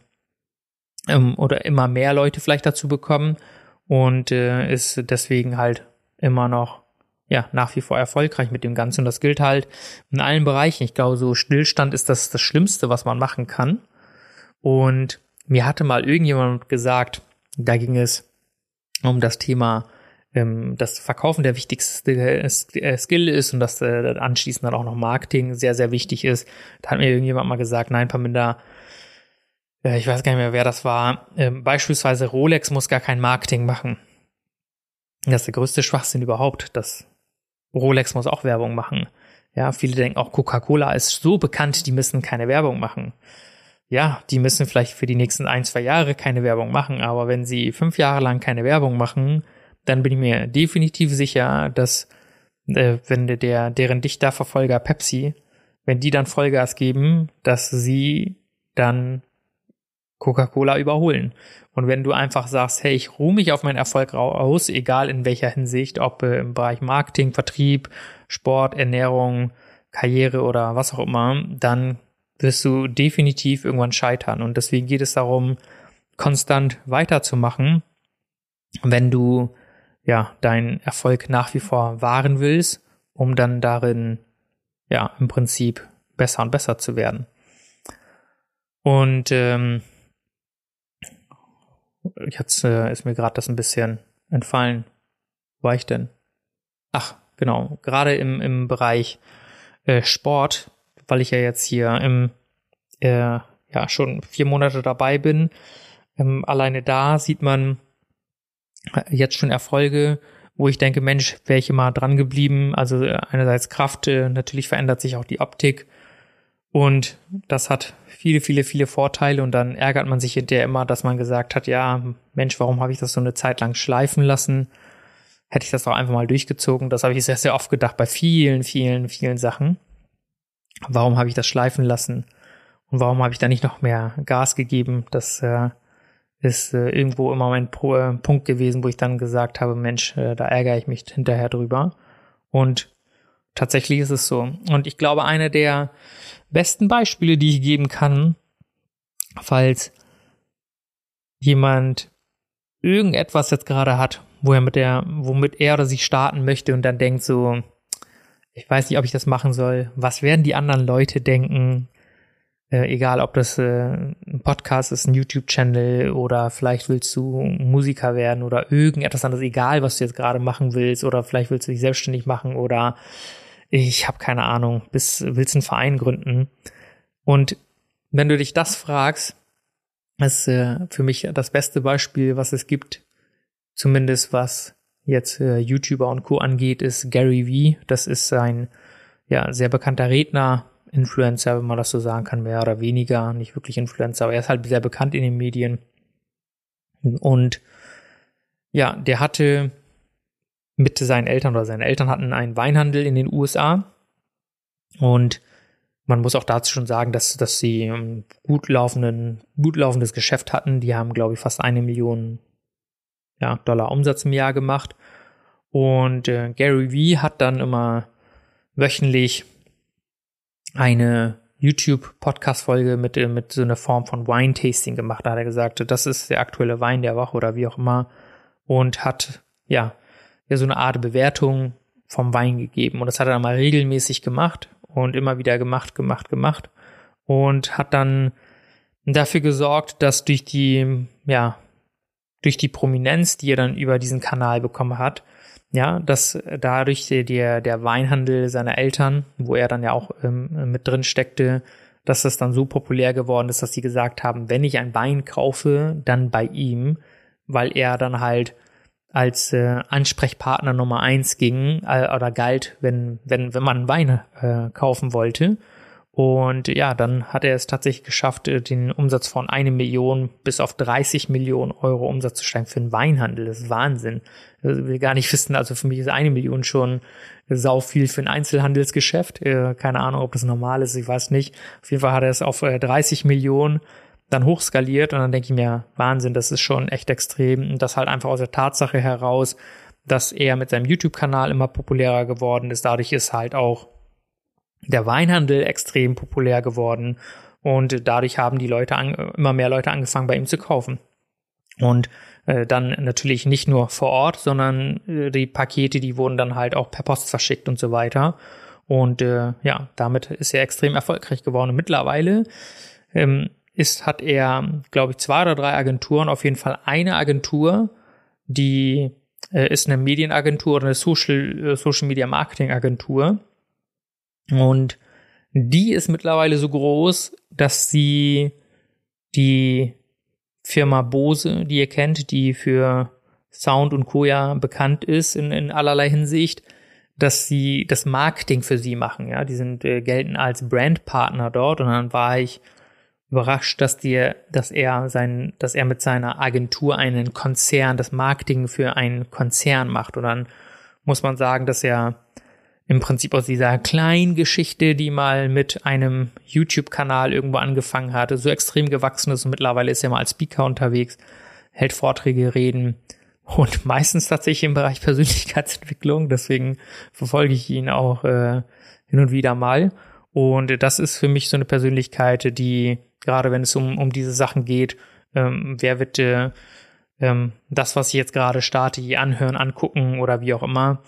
ähm, oder immer mehr Leute vielleicht dazu bekommen und äh, ist deswegen halt immer noch ja, nach wie vor erfolgreich mit dem Ganzen. Und das gilt halt in allen Bereichen. Ich glaube, so Stillstand ist das das Schlimmste, was man machen kann. Und mir hatte mal irgendjemand gesagt, da ging es um das Thema, ähm, dass Verkaufen der wichtigste äh, Skill ist und dass äh, anschließend dann auch noch Marketing sehr, sehr wichtig ist. Da hat mir irgendjemand mal gesagt, nein, Paminda, äh, ich weiß gar nicht mehr, wer das war, ähm, beispielsweise Rolex muss gar kein Marketing machen. Das ist der größte Schwachsinn überhaupt, dass Rolex muss auch Werbung machen. Ja, viele denken auch Coca-Cola ist so bekannt, die müssen keine Werbung machen. Ja, die müssen vielleicht für die nächsten ein, zwei Jahre keine Werbung machen, aber wenn sie fünf Jahre lang keine Werbung machen, dann bin ich mir definitiv sicher, dass äh, wenn der, deren Dichterverfolger Pepsi, wenn die dann Vollgas geben, dass sie dann Coca-Cola überholen. Und wenn du einfach sagst, hey, ich ruhe mich auf meinen Erfolg aus, egal in welcher Hinsicht, ob äh, im Bereich Marketing, Vertrieb, Sport, Ernährung, Karriere oder was auch immer, dann wirst du definitiv irgendwann scheitern. Und deswegen geht es darum, konstant weiterzumachen, wenn du ja deinen Erfolg nach wie vor wahren willst, um dann darin ja im Prinzip besser und besser zu werden. Und ähm, Jetzt äh, ist mir gerade das ein bisschen entfallen. Wo war ich denn? Ach, genau. Gerade im, im Bereich äh, Sport, weil ich ja jetzt hier im äh, ja schon vier Monate dabei bin. Ähm, alleine da sieht man jetzt schon Erfolge, wo ich denke, Mensch, wäre ich immer dran geblieben. Also äh, einerseits Kraft, äh, natürlich verändert sich auch die Optik. Und das hat viele, viele, viele Vorteile und dann ärgert man sich hinterher immer, dass man gesagt hat, ja, Mensch, warum habe ich das so eine Zeit lang schleifen lassen? Hätte ich das doch einfach mal durchgezogen. Das habe ich sehr, sehr oft gedacht bei vielen, vielen, vielen Sachen. Warum habe ich das schleifen lassen? Und warum habe ich da nicht noch mehr Gas gegeben? Das äh, ist äh, irgendwo immer mein Pro äh, Punkt gewesen, wo ich dann gesagt habe, Mensch, äh, da ärgere ich mich hinterher drüber. Und tatsächlich ist es so. Und ich glaube, eine der besten Beispiele, die ich geben kann, falls jemand irgendetwas jetzt gerade hat, wo er mit der, womit er oder sie starten möchte und dann denkt so, ich weiß nicht, ob ich das machen soll. Was werden die anderen Leute denken? Äh, egal, ob das äh, ein Podcast ist, ein YouTube-Channel oder vielleicht willst du Musiker werden oder irgendetwas anderes, egal, was du jetzt gerade machen willst oder vielleicht willst du dich selbstständig machen oder ich habe keine Ahnung, bis willst einen Verein gründen. Und wenn du dich das fragst, ist äh, für mich das beste Beispiel, was es gibt, zumindest was jetzt äh, YouTuber und Co. angeht, ist Gary Vee. Das ist ein ja, sehr bekannter Redner, Influencer, wenn man das so sagen kann, mehr oder weniger, nicht wirklich Influencer, aber er ist halt sehr bekannt in den Medien. Und ja, der hatte mit seinen Eltern oder seine Eltern hatten einen Weinhandel in den USA und man muss auch dazu schon sagen, dass, dass sie ein gut, laufenden, gut laufendes Geschäft hatten. Die haben, glaube ich, fast eine Million ja, Dollar Umsatz im Jahr gemacht. Und äh, Gary Vee hat dann immer wöchentlich eine YouTube-Podcast-Folge mit, äh, mit so einer Form von Wine-Tasting gemacht. Da hat er gesagt, das ist der aktuelle Wein der Woche oder wie auch immer. Und hat, ja, ja so eine Art Bewertung vom Wein gegeben. Und das hat er dann mal regelmäßig gemacht und immer wieder gemacht, gemacht, gemacht. Und hat dann dafür gesorgt, dass durch die, ja, durch die Prominenz, die er dann über diesen Kanal bekommen hat, ja, dass dadurch der, der Weinhandel seiner Eltern, wo er dann ja auch ähm, mit drin steckte, dass das dann so populär geworden ist, dass sie gesagt haben, wenn ich ein Wein kaufe, dann bei ihm, weil er dann halt als äh, Ansprechpartner Nummer eins ging äh, oder galt, wenn, wenn, wenn man Weine äh, kaufen wollte. Und ja, dann hat er es tatsächlich geschafft, äh, den Umsatz von eine Million bis auf 30 Millionen Euro Umsatz zu steigen für den Weinhandel. Das ist Wahnsinn. Ich will gar nicht wissen, also für mich ist eine Million schon sau viel für ein Einzelhandelsgeschäft. Äh, keine Ahnung, ob das normal ist, ich weiß nicht. Auf jeden Fall hat er es auf 30 Millionen dann hochskaliert und dann denke ich mir, Wahnsinn, das ist schon echt extrem. Und das halt einfach aus der Tatsache heraus, dass er mit seinem YouTube-Kanal immer populärer geworden ist. Dadurch ist halt auch der Weinhandel extrem populär geworden und dadurch haben die Leute an, immer mehr Leute angefangen bei ihm zu kaufen. Und äh, dann natürlich nicht nur vor Ort, sondern äh, die Pakete, die wurden dann halt auch per Post verschickt und so weiter. Und äh, ja, damit ist er extrem erfolgreich geworden. Und mittlerweile ähm, ist, hat er, glaube ich, zwei oder drei Agenturen, auf jeden Fall eine Agentur, die äh, ist eine Medienagentur oder eine Social, äh, Social Media Marketing Agentur. Und die ist mittlerweile so groß, dass sie die Firma Bose, die ihr kennt, die für Sound und Co. ja bekannt ist in, in allerlei Hinsicht, dass sie das Marketing für sie machen. Ja, die sind äh, gelten als Brandpartner dort und dann war ich überrascht, dass dir, dass er sein, dass er mit seiner Agentur einen Konzern, das Marketing für einen Konzern macht. Und dann muss man sagen, dass er im Prinzip aus dieser kleinen Geschichte, die mal mit einem YouTube-Kanal irgendwo angefangen hatte, so extrem gewachsen ist und mittlerweile ist er mal als Speaker unterwegs, hält Vorträge, Reden und meistens tatsächlich im Bereich Persönlichkeitsentwicklung. Deswegen verfolge ich ihn auch äh, hin und wieder mal. Und das ist für mich so eine Persönlichkeit, die gerade wenn es um, um diese Sachen geht, ähm, wer wird äh, ähm, das, was ich jetzt gerade starte, anhören, angucken oder wie auch immer,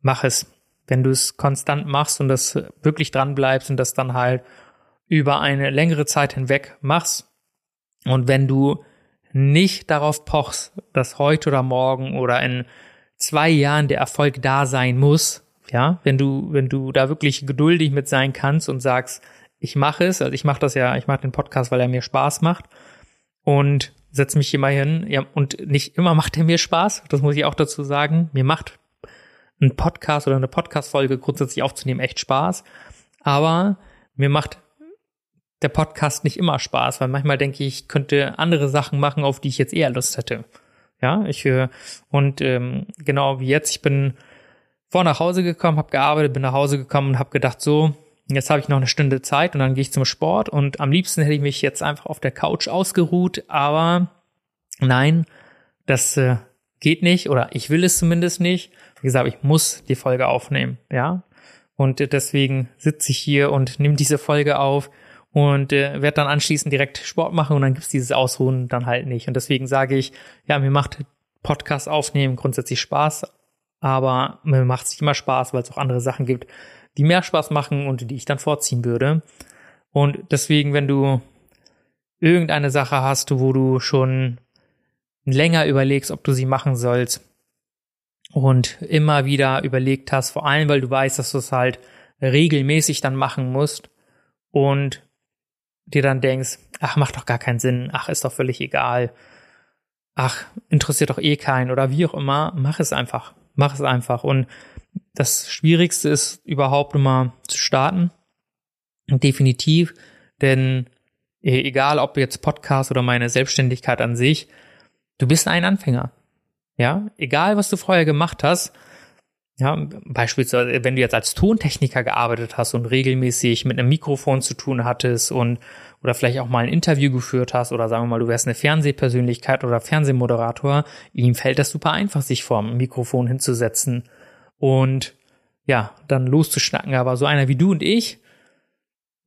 mach es wenn du es konstant machst und das wirklich dran bleibst und das dann halt über eine längere Zeit hinweg machst und wenn du nicht darauf pochst, dass heute oder morgen oder in zwei Jahren der Erfolg da sein muss, ja, wenn du, wenn du da wirklich geduldig mit sein kannst und sagst, ich mache es, also ich mache das ja, ich mache den Podcast, weil er mir Spaß macht und setz mich mal hin, ja, und nicht immer macht er mir Spaß, das muss ich auch dazu sagen, mir macht ein Podcast oder eine Podcast-Folge grundsätzlich aufzunehmen echt Spaß. Aber mir macht der Podcast nicht immer Spaß, weil manchmal denke ich, ich könnte andere Sachen machen, auf die ich jetzt eher Lust hätte. Ja, ich höre und ähm, genau wie jetzt, ich bin vor nach Hause gekommen, habe gearbeitet, bin nach Hause gekommen und habe gedacht, so, jetzt habe ich noch eine Stunde Zeit und dann gehe ich zum Sport und am liebsten hätte ich mich jetzt einfach auf der Couch ausgeruht, aber nein, das äh, geht nicht oder ich will es zumindest nicht. Gesagt, ich muss die Folge aufnehmen, ja. Und deswegen sitze ich hier und nehme diese Folge auf und äh, werde dann anschließend direkt Sport machen und dann gibt's dieses Ausruhen dann halt nicht. Und deswegen sage ich, ja, mir macht Podcast aufnehmen grundsätzlich Spaß, aber mir macht es nicht immer Spaß, weil es auch andere Sachen gibt, die mehr Spaß machen und die ich dann vorziehen würde. Und deswegen, wenn du irgendeine Sache hast, wo du schon länger überlegst, ob du sie machen sollst und immer wieder überlegt hast, vor allem weil du weißt, dass du es halt regelmäßig dann machen musst und dir dann denkst, ach, macht doch gar keinen Sinn, ach, ist doch völlig egal, ach, interessiert doch eh keinen oder wie auch immer, mach es einfach, mach es einfach. Und das Schwierigste ist überhaupt immer zu starten, definitiv, denn e-, egal ob jetzt Podcast oder meine Selbstständigkeit an sich, Du bist ein Anfänger. Ja, egal was du vorher gemacht hast. Ja, beispielsweise, wenn du jetzt als Tontechniker gearbeitet hast und regelmäßig mit einem Mikrofon zu tun hattest und oder vielleicht auch mal ein Interview geführt hast oder sagen wir mal, du wärst eine Fernsehpersönlichkeit oder Fernsehmoderator, ihm fällt das super einfach, sich vorm Mikrofon hinzusetzen und ja, dann loszuschnacken. Aber so einer wie du und ich,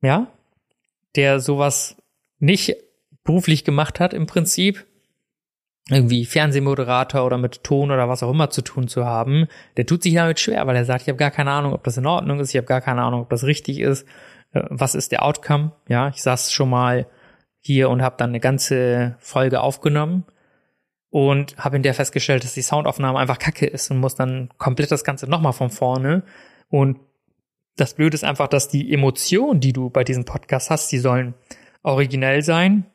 ja, der sowas nicht beruflich gemacht hat im Prinzip, irgendwie Fernsehmoderator oder mit Ton oder was auch immer zu tun zu haben, der tut sich damit schwer, weil er sagt, ich habe gar keine Ahnung, ob das in Ordnung ist, ich habe gar keine Ahnung, ob das richtig ist, äh, was ist der Outcome? Ja, ich saß schon mal hier und habe dann eine ganze Folge aufgenommen und habe in der festgestellt, dass die Soundaufnahme einfach kacke ist und muss dann komplett das Ganze nochmal von vorne. Und das Blöde ist einfach, dass die Emotionen, die du bei diesem Podcast hast, die sollen originell sein.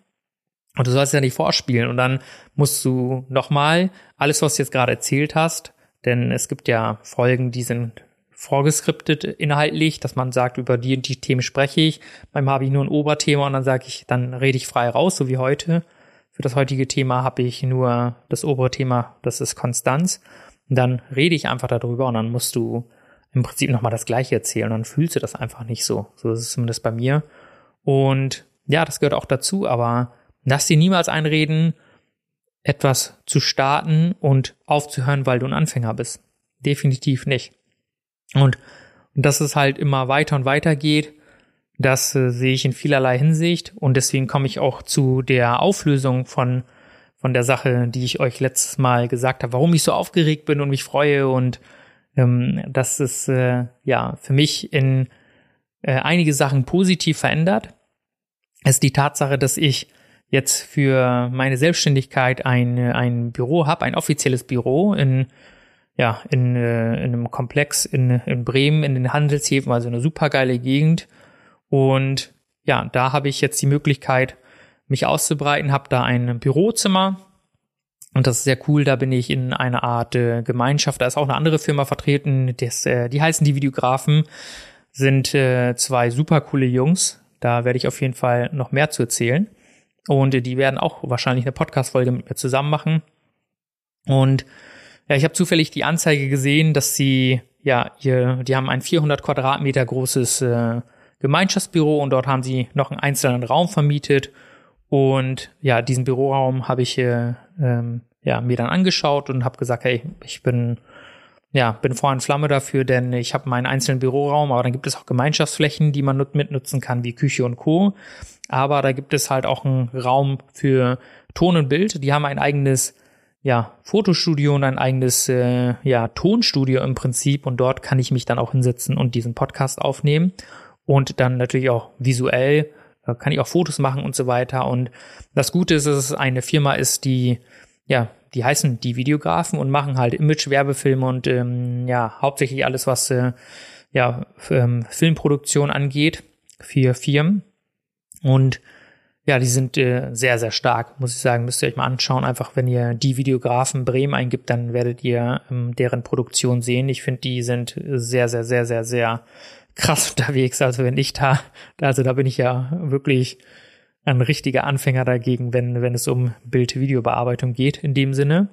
Und du sollst ja nicht vorspielen. Und dann musst du nochmal alles, was du jetzt gerade erzählt hast, denn es gibt ja Folgen, die sind vorgeskriptet inhaltlich, dass man sagt, über die und die Themen spreche ich. Beim habe ich nur ein Oberthema und dann sage ich, dann rede ich frei raus, so wie heute. Für das heutige Thema habe ich nur das Oberthema, das ist Konstanz. Und dann rede ich einfach darüber und dann musst du im Prinzip nochmal das Gleiche erzählen und dann fühlst du das einfach nicht so. So ist es zumindest bei mir. Und ja, das gehört auch dazu, aber lass dir niemals einreden, etwas zu starten und aufzuhören, weil du ein Anfänger bist. Definitiv nicht. Und, dass es halt immer weiter und weiter geht, das äh, sehe ich in vielerlei Hinsicht. Und deswegen komme ich auch zu der Auflösung von, von der Sache, die ich euch letztes Mal gesagt habe, warum ich so aufgeregt bin und mich freue. Und ähm, dass es äh, ja für mich in äh, einige Sachen positiv verändert. ist die Tatsache, dass ich jetzt für meine Selbstständigkeit ein, ein Büro habe, ein offizielles Büro in ja, in, äh, in einem Komplex in, in Bremen, in den Handelshäfen, also eine super geile Gegend. Und ja, da habe ich jetzt die Möglichkeit, mich auszubreiten, habe da ein Bürozimmer. Und das ist sehr cool, da bin ich in einer Art äh, Gemeinschaft, da ist auch eine andere Firma vertreten, das, äh, die heißen die Videografen, sind äh, zwei super coole Jungs, da werde ich auf jeden Fall noch mehr zu erzählen. Und die werden auch wahrscheinlich eine Podcast-Folge mit mir zusammen machen. Und ja, ich habe zufällig die Anzeige gesehen, dass sie, ja, ihr, die haben ein 400 Quadratmeter großes äh, Gemeinschaftsbüro und dort haben sie noch einen einzelnen Raum vermietet. Und ja, diesen Büroraum habe ich äh, ähm, ja, mir dann angeschaut und habe gesagt, hey, ich bin ja, bin vor in Flamme dafür, denn ich habe meinen einzelnen Büroraum, aber dann gibt es auch Gemeinschaftsflächen, die man mitnutzen kann, wie Küche und Co. Aber da gibt es halt auch einen Raum für Ton und Bild. Die haben ein eigenes ja, Fotostudio und ein eigenes äh, ja, Tonstudio im Prinzip. Und dort kann ich mich dann auch hinsetzen und diesen Podcast aufnehmen. Und dann natürlich auch visuell äh, kann ich auch Fotos machen und so weiter. Und das Gute ist, dass es eine Firma ist, die ja, die heißen die Videografen und machen halt Image-Werbefilme und ähm, ja, hauptsächlich alles, was äh, ja, ähm, Filmproduktion angeht für Firmen und ja, die sind äh, sehr, sehr stark, muss ich sagen. Müsst ihr euch mal anschauen. Einfach, wenn ihr die Videografen Bremen eingibt, dann werdet ihr ähm, deren Produktion sehen. Ich finde, die sind sehr, sehr, sehr, sehr, sehr krass unterwegs. Also wenn ich da, also da bin ich ja wirklich ein richtiger Anfänger dagegen, wenn, wenn es um Bild-Video-Bearbeitung geht, in dem Sinne.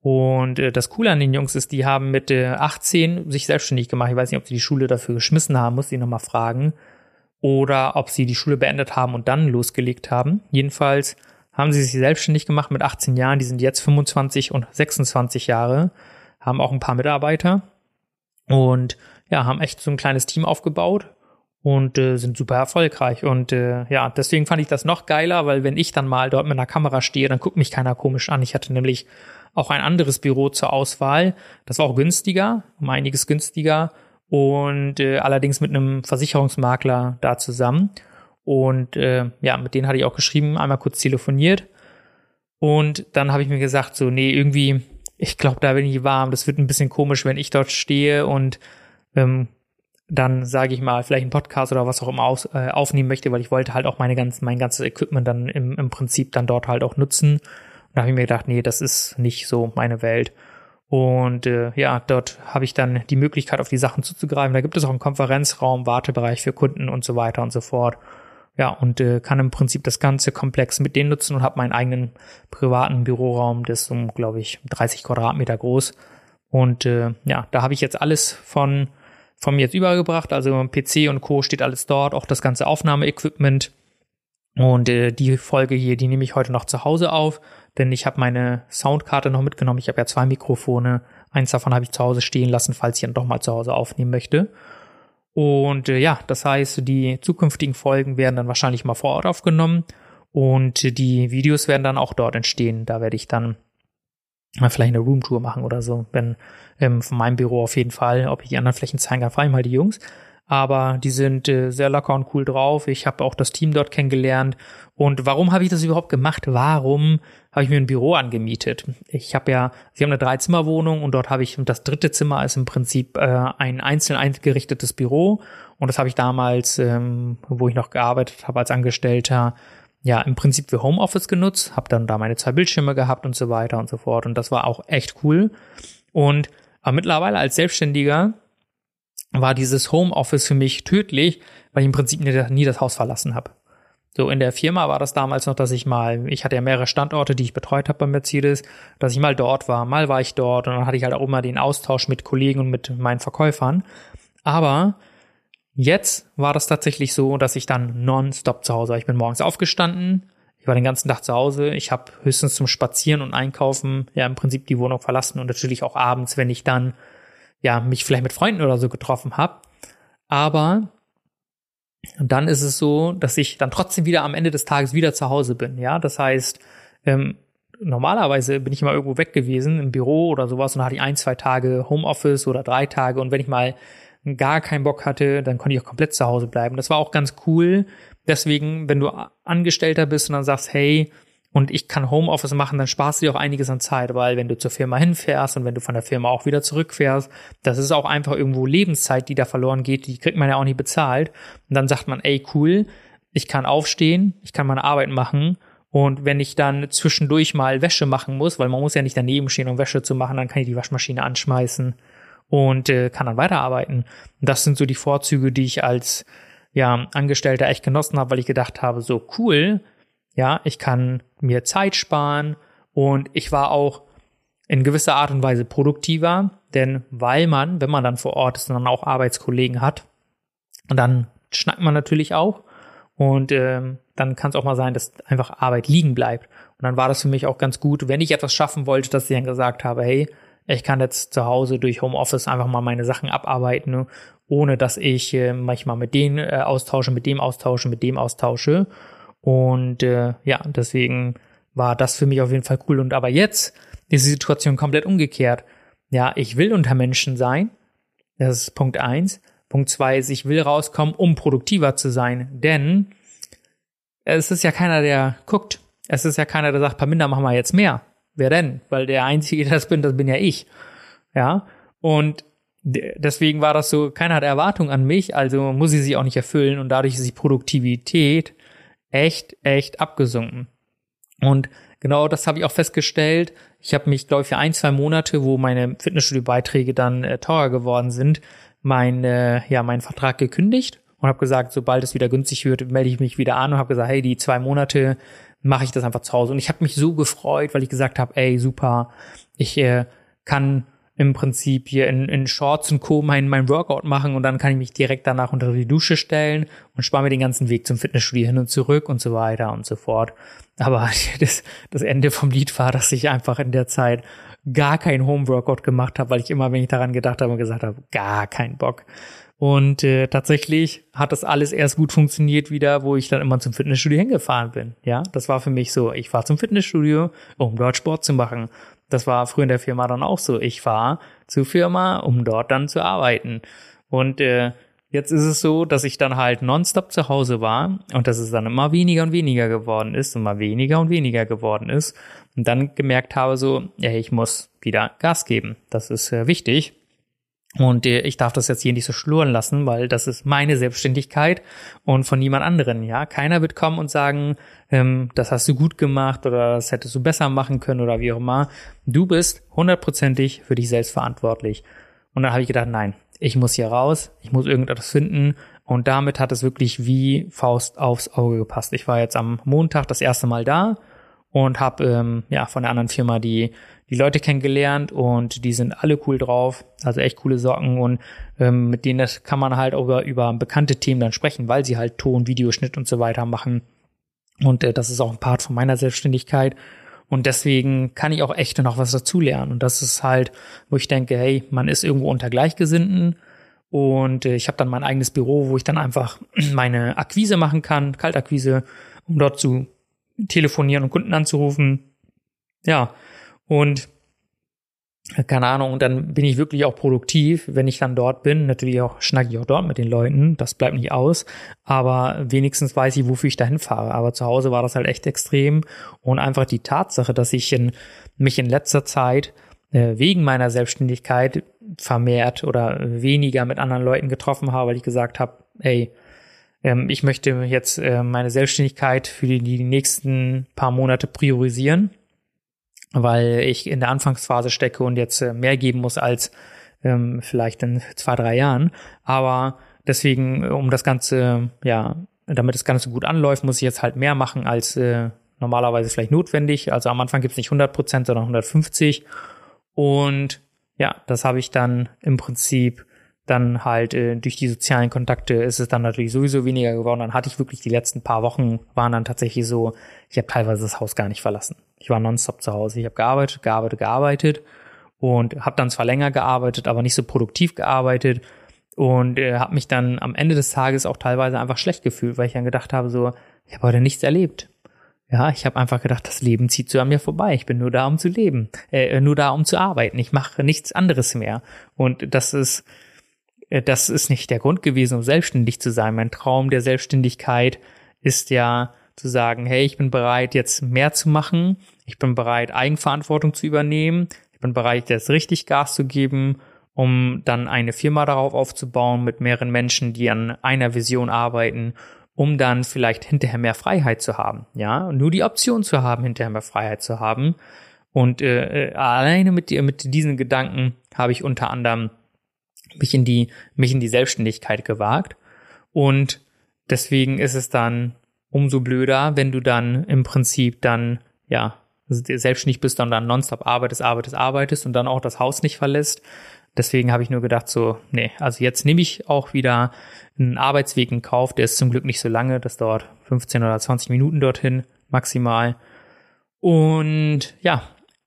Und äh, das Coole an den Jungs ist, die haben mit äh, 18 sich selbstständig gemacht. Ich weiß nicht, ob sie die Schule dafür geschmissen haben, muss ich nochmal fragen oder ob sie die Schule beendet haben und dann losgelegt haben. Jedenfalls haben sie sich selbstständig gemacht mit 18 Jahren. Die sind jetzt 25 und 26 Jahre, haben auch ein paar Mitarbeiter und ja, haben echt so ein kleines Team aufgebaut und äh, sind super erfolgreich. Und äh, ja, deswegen fand ich das noch geiler, weil wenn ich dann mal dort mit einer Kamera stehe, dann guckt mich keiner komisch an. Ich hatte nämlich auch ein anderes Büro zur Auswahl. Das war auch günstiger, um einiges günstiger und äh, allerdings mit einem Versicherungsmakler da zusammen. Und äh, ja, mit denen hatte ich auch geschrieben, einmal kurz telefoniert. Und dann habe ich mir gesagt, so, nee, irgendwie, ich glaube, da bin ich warm. Das wird ein bisschen komisch, wenn ich dort stehe und ähm, dann sage ich mal, vielleicht einen Podcast oder was auch immer aus, äh, aufnehmen möchte, weil ich wollte halt auch meine ganz, mein ganzes Equipment dann im, im Prinzip dann dort halt auch nutzen. Und da habe ich mir gedacht, nee, das ist nicht so meine Welt. Und äh, ja, dort habe ich dann die Möglichkeit, auf die Sachen zuzugreifen. Da gibt es auch einen Konferenzraum, Wartebereich für Kunden und so weiter und so fort. Ja, und äh, kann im Prinzip das ganze Komplex mit denen nutzen und habe meinen eigenen privaten Büroraum, das ist um, glaube ich, 30 Quadratmeter groß. Und äh, ja, da habe ich jetzt alles von, von mir jetzt übergebracht. Also PC und Co. steht alles dort, auch das ganze Aufnahmeequipment. Und äh, die Folge hier, die nehme ich heute noch zu Hause auf denn ich habe meine Soundkarte noch mitgenommen. Ich habe ja zwei Mikrofone. Eins davon habe ich zu Hause stehen lassen, falls ich dann doch mal zu Hause aufnehmen möchte. Und äh, ja, das heißt, die zukünftigen Folgen werden dann wahrscheinlich mal vor Ort aufgenommen und die Videos werden dann auch dort entstehen. Da werde ich dann mal vielleicht eine Roomtour machen oder so. Wenn ähm, von meinem Büro auf jeden Fall, ob ich die anderen Flächen zeigen kann, frage ich mal die Jungs. Aber die sind äh, sehr locker und cool drauf. Ich habe auch das Team dort kennengelernt. Und warum habe ich das überhaupt gemacht? Warum habe ich mir ein Büro angemietet? Ich habe ja, sie haben eine Dreizimmerwohnung und dort habe ich, das dritte Zimmer ist im Prinzip äh, ein einzeln eingerichtetes Büro. Und das habe ich damals, ähm, wo ich noch gearbeitet habe als Angestellter, ja, im Prinzip für Homeoffice genutzt, habe dann da meine zwei Bildschirme gehabt und so weiter und so fort. Und das war auch echt cool. Und aber mittlerweile als Selbstständiger war dieses Homeoffice für mich tödlich, weil ich im Prinzip nie, das Haus verlassen habe. So in der Firma war das damals noch, dass ich mal, ich hatte ja mehrere Standorte, die ich betreut habe bei Mercedes, dass ich mal dort war, mal war ich dort und dann hatte ich halt auch immer den Austausch mit Kollegen und mit meinen Verkäufern. Aber jetzt war das tatsächlich so, dass ich dann nonstop zu Hause war. Ich bin morgens aufgestanden, ich war den ganzen Tag zu Hause, ich habe höchstens zum Spazieren und Einkaufen ja im Prinzip die Wohnung verlassen und natürlich auch abends, wenn ich dann ja, mich vielleicht mit Freunden oder so getroffen habe. Aber dann ist es so, dass ich dann trotzdem wieder am Ende des Tages wieder zu Hause bin. Ja, das heißt, ähm, normalerweise bin ich immer irgendwo weg gewesen im Büro oder sowas und hatte ich ein, zwei Tage Homeoffice oder drei Tage und wenn ich mal gar keinen Bock hatte, dann konnte ich auch komplett zu Hause bleiben. Das war auch ganz cool. Deswegen, wenn du Angestellter bist und dann sagst, hey, und ich kann Homeoffice machen, dann sparst du dir auch einiges an Zeit, weil wenn du zur Firma hinfährst und wenn du von der Firma auch wieder zurückfährst, das ist auch einfach irgendwo Lebenszeit, die da verloren geht, die kriegt man ja auch nicht bezahlt. Und dann sagt man, ey, cool, ich kann aufstehen, ich kann meine Arbeit machen und wenn ich dann zwischendurch mal Wäsche machen muss, weil man muss ja nicht daneben stehen, um Wäsche zu machen, dann kann ich die Waschmaschine anschmeißen und äh, kann dann weiterarbeiten. Und das sind so die Vorzüge, die ich als ja, Angestellter echt genossen habe, weil ich gedacht habe, so cool, ja, ich kann mir Zeit sparen und ich war auch in gewisser Art und Weise produktiver, denn weil man, wenn man dann vor Ort ist dann auch Arbeitskollegen hat, dann schnackt man natürlich auch und ähm, dann kann es auch mal sein, dass einfach Arbeit liegen bleibt. Und dann war das für mich auch ganz gut, wenn ich etwas schaffen wollte, dass ich dann gesagt habe, hey, ich kann jetzt zu Hause durch Homeoffice einfach mal meine Sachen abarbeiten, ne, ohne dass ich äh, manchmal mit denen äh, austausche, mit dem austausche, mit dem austausche. Und äh, ja, deswegen war das für mich auf jeden Fall cool. Und aber jetzt ist die Situation komplett umgekehrt. Ja, ich will unter Menschen sein. Das ist Punkt eins. Punkt zwei ist, ich will rauskommen, um produktiver zu sein. Denn es ist ja keiner, der guckt. Es ist ja keiner, der sagt, Paminda, machen wir jetzt mehr. Wer denn? Weil der Einzige, der das bin, das bin ja ich. Ja. Und deswegen war das so, keiner hat Erwartung an mich, also muss ich sie auch nicht erfüllen und dadurch ist die Produktivität echt, echt abgesunken. Und genau das habe ich auch festgestellt. Ich habe mich, glaube ich, für ein, zwei Monate, wo meine Fitnessstudio-Beiträge dann äh, teurer geworden sind, mein, äh, ja, meinen Vertrag gekündigt und habe gesagt, sobald es wieder günstig wird, melde ich mich wieder an und habe gesagt, hey, die zwei Monate mache ich das einfach zu Hause. Und ich habe mich so gefreut, weil ich gesagt habe, ey, super, ich äh, kann im Prinzip hier in, in Shorts und Co. mein, mein Workout machen und dann kann ich mich direkt danach unter die Dusche stellen und spare mir den ganzen Weg zum Fitnessstudio hin und zurück und so weiter und so fort. Aber das, das Ende vom Lied war, dass ich einfach in der Zeit gar kein Home-Workout gemacht habe, weil ich immer, wenn ich daran gedacht habe, gesagt habe, gar keinen Bock. Und äh, tatsächlich hat das alles erst gut funktioniert wieder, wo ich dann immer zum Fitnessstudio hingefahren bin. Ja, das war für mich so, ich fahre zum Fitnessstudio, um dort Sport zu machen. Das war früher in der Firma dann auch so. Ich fahre zur Firma, um dort dann zu arbeiten. Und äh, jetzt ist es so, dass ich dann halt nonstop zu Hause war und dass es dann immer weniger und weniger geworden ist, immer weniger und weniger geworden ist. Und dann gemerkt habe so, ja, ich muss wieder Gas geben. Das ist äh, wichtig. Und äh, ich darf das jetzt hier nicht so schluren lassen, weil das ist meine Selbstständigkeit und von niemand anderen. Ja, keiner wird kommen und sagen, ähm, das hast du gut gemacht oder das hättest du besser machen können oder wie auch immer. Du bist hundertprozentig für dich selbst verantwortlich. Und dann habe ich gedacht, nein, ich muss hier raus, ich muss irgendetwas finden. Und damit hat es wirklich wie Faust aufs Auge gepasst. Ich war jetzt am Montag das erste Mal da und habe ähm, ja von der anderen Firma die die Leute kennengelernt und die sind alle cool drauf, also echt coole Socken und ähm, mit denen das kann man halt über über bekannte Themen dann sprechen, weil sie halt Ton, Videoschnitt und so weiter machen. Und äh, das ist auch ein Part von meiner Selbstständigkeit. Und deswegen kann ich auch echt noch was dazulernen. Und das ist halt, wo ich denke, hey, man ist irgendwo unter Gleichgesinnten. Und äh, ich habe dann mein eigenes Büro, wo ich dann einfach meine Akquise machen kann, Kaltakquise, um dort zu telefonieren und Kunden anzurufen. Ja, und keine Ahnung, und dann bin ich wirklich auch produktiv, wenn ich dann dort bin. Natürlich auch schnacke ich auch dort mit den Leuten, das bleibt nicht aus, aber wenigstens weiß ich, wofür ich dahin fahre. Aber zu Hause war das halt echt extrem und einfach die Tatsache, dass ich in, mich in letzter Zeit äh, wegen meiner Selbstständigkeit vermehrt oder weniger mit anderen Leuten getroffen habe, weil ich gesagt habe, ey, ähm, ich möchte jetzt äh, meine Selbstständigkeit für die, die nächsten paar Monate priorisieren weil ich in der Anfangsphase stecke und jetzt äh, mehr geben muss als ähm, vielleicht in zwei, drei Jahren. Aber deswegen, um das Ganze, ja, damit das Ganze gut anläuft, muss ich jetzt halt mehr machen als äh, normalerweise vielleicht notwendig. Also am Anfang gibt's nicht 100 Prozent, sondern 150. Und ja, das habe ich dann im Prinzip dann halt äh, durch die sozialen Kontakte ist es dann natürlich sowieso weniger geworden. Dann hatte ich wirklich die letzten paar Wochen waren dann tatsächlich so, ich habe teilweise das Haus gar nicht verlassen. Ich war nonstop zu Hause. Ich habe gearbeitet, gearbeitet, gearbeitet und habe dann zwar länger gearbeitet, aber nicht so produktiv gearbeitet und äh, habe mich dann am Ende des Tages auch teilweise einfach schlecht gefühlt, weil ich dann gedacht habe so, ich habe heute nichts erlebt. Ja, ich habe einfach gedacht, das Leben zieht so an mir vorbei. Ich bin nur da, um zu leben, äh, nur da, um zu arbeiten. Ich mache nichts anderes mehr. Und das ist äh, das ist nicht der Grund gewesen, um selbstständig zu sein. Mein Traum der Selbstständigkeit ist ja zu sagen, hey, ich bin bereit, jetzt mehr zu machen. Ich bin bereit, Eigenverantwortung zu übernehmen. Ich bin bereit, jetzt richtig Gas zu geben, um dann eine Firma darauf aufzubauen mit mehreren Menschen, die an einer Vision arbeiten, um dann vielleicht hinterher mehr Freiheit zu haben. Ja, nur die Option zu haben, hinterher mehr Freiheit zu haben. Und äh, äh alleine mit, mit diesen Gedanken habe ich unter anderem mich in die, mich in die Selbstständigkeit gewagt. Und deswegen ist es dann umso blöder, wenn du dann im Prinzip dann, ja, selbstständig bist und dann nonstop arbeitest, arbeitest, arbeitest und dann auch das Haus nicht verlässt. Deswegen habe ich nur gedacht, so, nee, also jetzt nehme ich auch wieder einen Arbeitsweg in Kauf, der ist zum Glück nicht so lange, das dauert 15 oder 20 Minuten dorthin maximal. Und ja,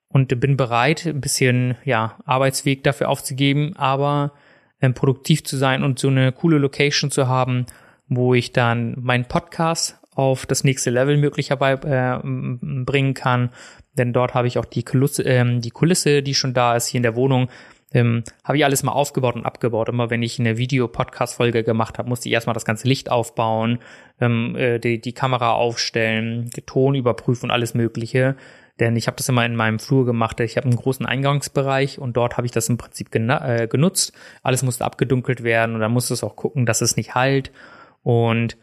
und bin bereit, ein bisschen, ja, Arbeitsweg dafür aufzugeben, aber ähm, produktiv zu sein und so eine coole Location zu haben, wo ich dann meinen Podcast auf das nächste Level möglicherweise äh, bringen kann. Denn dort habe ich auch die Kulisse, ähm, die Kulisse, die schon da ist, hier in der Wohnung, ähm, habe ich alles mal aufgebaut und abgebaut. Immer wenn ich eine Video-Podcast-Folge gemacht habe, musste ich erstmal das ganze Licht aufbauen, ähm, äh, die, die Kamera aufstellen, Ton überprüfen und alles Mögliche. Denn ich habe das immer in meinem Flur gemacht. Ich habe einen großen Eingangsbereich und dort habe ich das im Prinzip äh, genutzt. Alles musste abgedunkelt werden und dann musste es auch gucken, dass es nicht halt. Und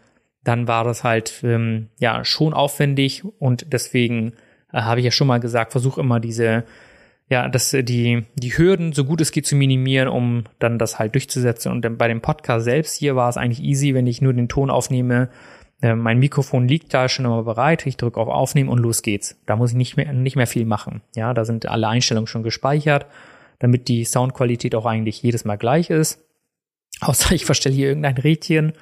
dann war das halt ähm, ja schon aufwendig und deswegen äh, habe ich ja schon mal gesagt, versuche immer diese ja, dass die die Hürden so gut es geht zu minimieren, um dann das halt durchzusetzen. Und dann bei dem Podcast selbst hier war es eigentlich easy, wenn ich nur den Ton aufnehme äh, mein Mikrofon liegt da schon immer bereit, ich drücke auf Aufnehmen und los geht's. Da muss ich nicht mehr, nicht mehr viel machen. Ja, da sind alle Einstellungen schon gespeichert, damit die Soundqualität auch eigentlich jedes Mal gleich ist. Außer ich verstelle hier irgendein Rädchen.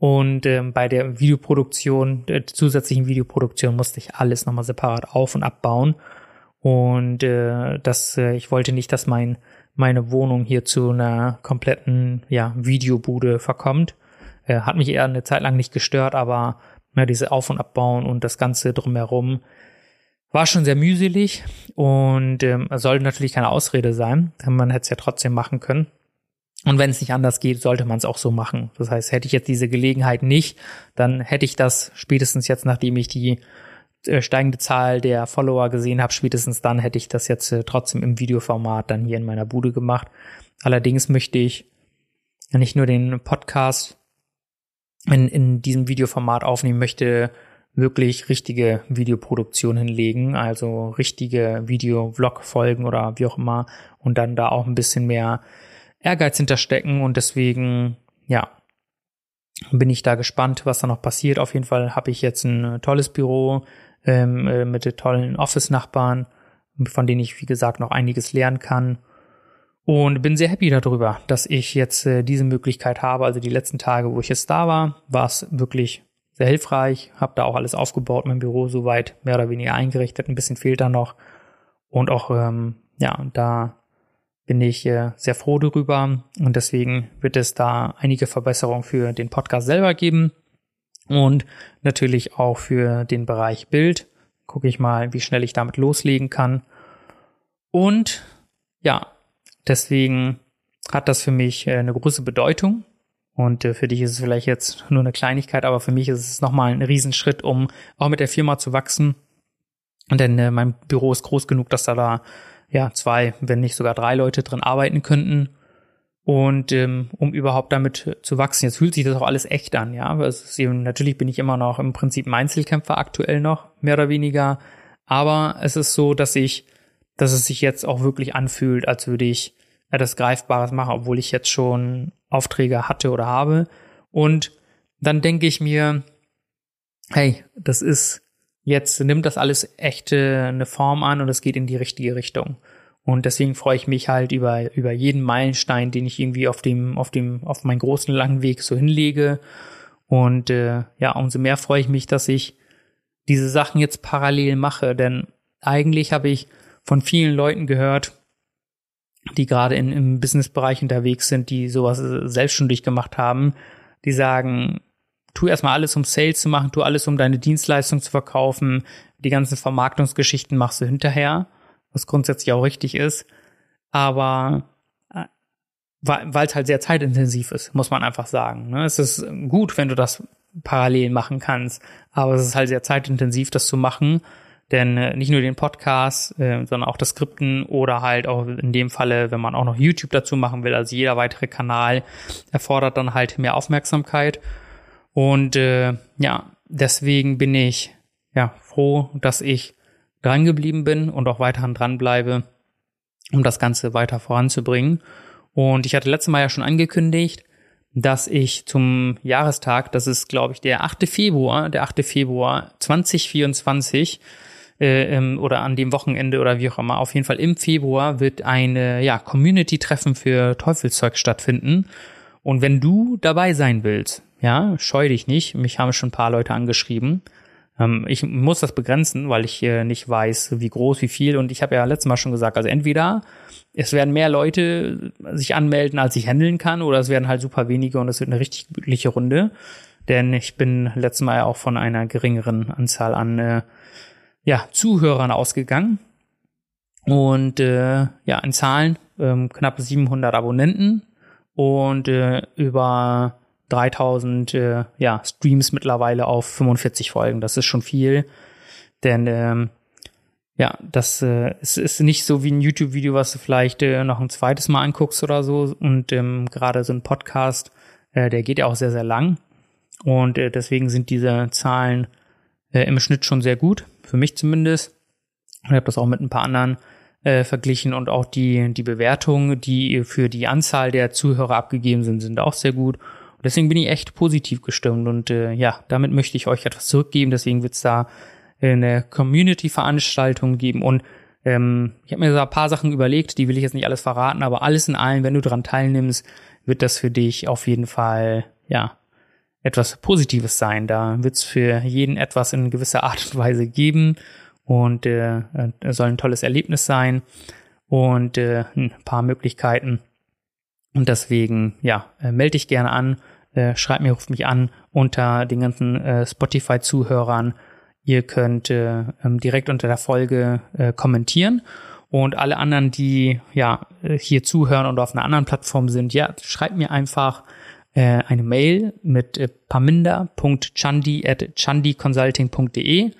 Und ähm, bei der Videoproduktion, der zusätzlichen Videoproduktion musste ich alles nochmal separat auf- und abbauen. Und äh, das, äh, ich wollte nicht, dass mein meine Wohnung hier zu einer kompletten ja, Videobude verkommt. Äh, hat mich eher eine Zeit lang nicht gestört, aber ja, diese Auf- und Abbauen und das Ganze drumherum war schon sehr mühselig und ähm, soll natürlich keine Ausrede sein. Man hätte es ja trotzdem machen können. Und wenn es nicht anders geht, sollte man es auch so machen. Das heißt, hätte ich jetzt diese Gelegenheit nicht, dann hätte ich das spätestens jetzt, nachdem ich die äh, steigende Zahl der Follower gesehen habe, spätestens dann hätte ich das jetzt äh, trotzdem im Videoformat dann hier in meiner Bude gemacht. Allerdings möchte ich nicht nur den Podcast in, in diesem Videoformat aufnehmen möchte, wirklich richtige Videoproduktion hinlegen, also richtige Video-Vlog-Folgen oder wie auch immer und dann da auch ein bisschen mehr Ehrgeiz hinterstecken und deswegen, ja, bin ich da gespannt, was da noch passiert. Auf jeden Fall habe ich jetzt ein tolles Büro ähm, äh, mit tollen Office-Nachbarn, von denen ich, wie gesagt, noch einiges lernen kann und bin sehr happy darüber, dass ich jetzt äh, diese Möglichkeit habe. Also die letzten Tage, wo ich jetzt da war, war es wirklich sehr hilfreich. Habe da auch alles aufgebaut, mein Büro soweit mehr oder weniger eingerichtet. Ein bisschen fehlt da noch. Und auch, ähm, ja, da bin ich äh, sehr froh darüber. Und deswegen wird es da einige Verbesserungen für den Podcast selber geben. Und natürlich auch für den Bereich Bild. Gucke ich mal, wie schnell ich damit loslegen kann. Und ja, deswegen hat das für mich äh, eine große Bedeutung. Und äh, für dich ist es vielleicht jetzt nur eine Kleinigkeit, aber für mich ist es nochmal ein Riesenschritt, um auch mit der Firma zu wachsen. Denn mein Büro ist groß genug, dass da da ja zwei, wenn nicht sogar drei Leute drin arbeiten könnten. Und ähm, um überhaupt damit zu wachsen, jetzt fühlt sich das auch alles echt an, ja. Eben, natürlich bin ich immer noch im Prinzip ein Einzelkämpfer aktuell noch, mehr oder weniger. Aber es ist so, dass ich, dass es sich jetzt auch wirklich anfühlt, als würde ich etwas Greifbares machen, obwohl ich jetzt schon Aufträge hatte oder habe. Und dann denke ich mir, hey, das ist jetzt nimmt das alles echte eine Form an und es geht in die richtige Richtung. Und deswegen freue ich mich halt über, über jeden Meilenstein, den ich irgendwie auf dem, auf dem, auf meinen großen langen Weg so hinlege. Und äh, ja, umso mehr freue ich mich, dass ich diese Sachen jetzt parallel mache. Denn eigentlich habe ich von vielen Leuten gehört, die gerade in, im Businessbereich unterwegs sind, die sowas selbstständig gemacht haben, die sagen, tu erstmal alles, um Sales zu machen, tu alles, um deine Dienstleistung zu verkaufen. Die ganzen Vermarktungsgeschichten machst du hinterher, was grundsätzlich auch richtig ist. Aber äh, weil es halt sehr zeitintensiv ist, muss man einfach sagen. Ne? Es ist gut, wenn du das parallel machen kannst, aber es ist halt sehr zeitintensiv, das zu machen. Denn äh, nicht nur den Podcast, äh, sondern auch das Skripten oder halt auch in dem Falle, wenn man auch noch YouTube dazu machen will, also jeder weitere Kanal erfordert dann halt mehr Aufmerksamkeit. Und äh, ja, deswegen bin ich ja froh, dass ich dran geblieben bin und auch weiterhin dranbleibe, um das Ganze weiter voranzubringen. Und ich hatte letztes Mal ja schon angekündigt, dass ich zum Jahrestag, das ist glaube ich der 8. Februar, der 8. Februar 2024, äh, ähm, oder an dem Wochenende oder wie auch immer, auf jeden Fall im Februar wird eine ja, Community-Treffen für Teufelszeug stattfinden. Und wenn du dabei sein willst, ja, scheu dich nicht. Mich haben schon ein paar Leute angeschrieben. Ähm, ich muss das begrenzen, weil ich äh, nicht weiß, wie groß, wie viel. Und ich habe ja letztes Mal schon gesagt, also entweder es werden mehr Leute sich anmelden, als ich handeln kann, oder es werden halt super wenige und es wird eine richtig glückliche Runde. Denn ich bin letztes Mal ja auch von einer geringeren Anzahl an äh, ja, Zuhörern ausgegangen. Und äh, ja, in Zahlen ähm, knapp 700 Abonnenten und äh, über 3000 äh, ja, Streams mittlerweile auf 45 Folgen. Das ist schon viel, denn ähm, ja, das äh, es ist nicht so wie ein YouTube-Video, was du vielleicht äh, noch ein zweites Mal anguckst oder so. Und ähm, gerade so ein Podcast, äh, der geht ja auch sehr, sehr lang. Und äh, deswegen sind diese Zahlen äh, im Schnitt schon sehr gut, für mich zumindest. Ich habe das auch mit ein paar anderen äh, verglichen und auch die, die Bewertungen, die für die Anzahl der Zuhörer abgegeben sind, sind auch sehr gut. Deswegen bin ich echt positiv gestimmt und äh, ja, damit möchte ich euch etwas zurückgeben. Deswegen wird es da eine Community-Veranstaltung geben und ähm, ich habe mir da ein paar Sachen überlegt, die will ich jetzt nicht alles verraten, aber alles in allem, wenn du daran teilnimmst, wird das für dich auf jeden Fall ja etwas Positives sein. Da wird es für jeden etwas in gewisser Art und Weise geben und äh, soll ein tolles Erlebnis sein und äh, ein paar Möglichkeiten. Und deswegen, ja, äh, melde dich gerne an äh, schreibt mir, ruft mich an unter den ganzen äh, Spotify-Zuhörern. Ihr könnt äh, ähm, direkt unter der Folge äh, kommentieren. Und alle anderen, die ja äh, hier zuhören und auf einer anderen Plattform sind, ja, schreibt mir einfach äh, eine Mail mit äh, paminda.chandi.chandiconsulting.de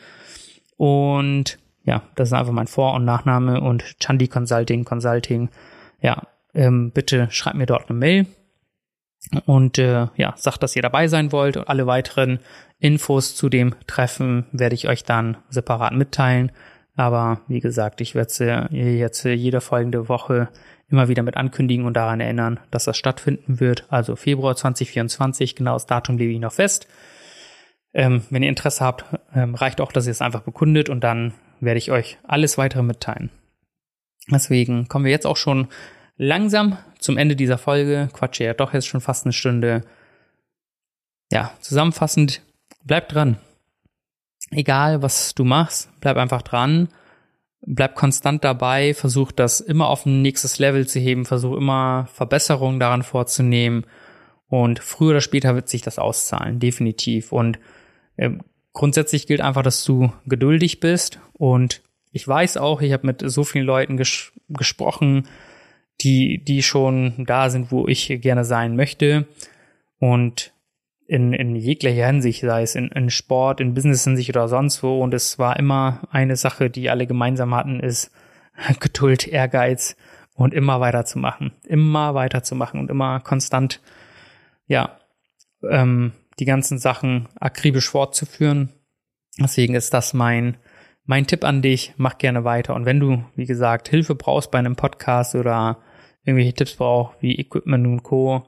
und ja, das ist einfach mein Vor- und Nachname und Chandi Consulting, Consulting. Ja, ähm, bitte schreibt mir dort eine Mail und äh, ja, sagt, dass ihr dabei sein wollt und alle weiteren Infos zu dem Treffen werde ich euch dann separat mitteilen. Aber wie gesagt, ich werde jetzt jede folgende Woche immer wieder mit ankündigen und daran erinnern, dass das stattfinden wird. Also Februar 2024, genau das Datum lege ich noch fest. Ähm, wenn ihr Interesse habt, ähm, reicht auch, dass ihr es einfach bekundet und dann werde ich euch alles weitere mitteilen. Deswegen kommen wir jetzt auch schon langsam zum Ende dieser Folge. Quatsche ja doch jetzt schon fast eine Stunde. Ja, zusammenfassend, bleib dran. Egal, was du machst, bleib einfach dran. Bleib konstant dabei, versuch das immer auf ein nächstes Level zu heben, versuch immer Verbesserungen daran vorzunehmen. Und früher oder später wird sich das auszahlen, definitiv. Und äh, grundsätzlich gilt einfach, dass du geduldig bist und ich weiß auch, ich habe mit so vielen Leuten ges gesprochen, die, die schon da sind, wo ich gerne sein möchte. Und in, in jeglicher Hinsicht, sei es in, in Sport, in Business-Hinsicht oder sonst wo. Und es war immer eine Sache, die alle gemeinsam hatten, ist Geduld, Ehrgeiz und immer weiterzumachen. Immer weiterzumachen und immer konstant, ja, ähm, die ganzen Sachen akribisch fortzuführen. Deswegen ist das mein, mein Tipp an dich. Mach gerne weiter. Und wenn du, wie gesagt, Hilfe brauchst bei einem Podcast oder irgendwelche Tipps brauchst, wie Equipment und Co.,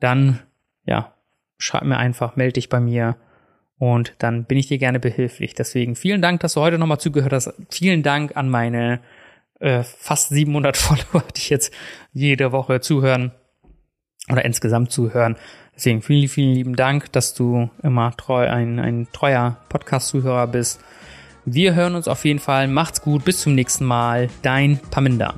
dann, ja, schreib mir einfach, melde dich bei mir und dann bin ich dir gerne behilflich. Deswegen vielen Dank, dass du heute nochmal zugehört hast. Vielen Dank an meine äh, fast 700 Follower, die jetzt jede Woche zuhören oder insgesamt zuhören. Deswegen vielen, vielen lieben Dank, dass du immer treu ein, ein treuer Podcast-Zuhörer bist. Wir hören uns auf jeden Fall. Macht's gut. Bis zum nächsten Mal. Dein Paminda.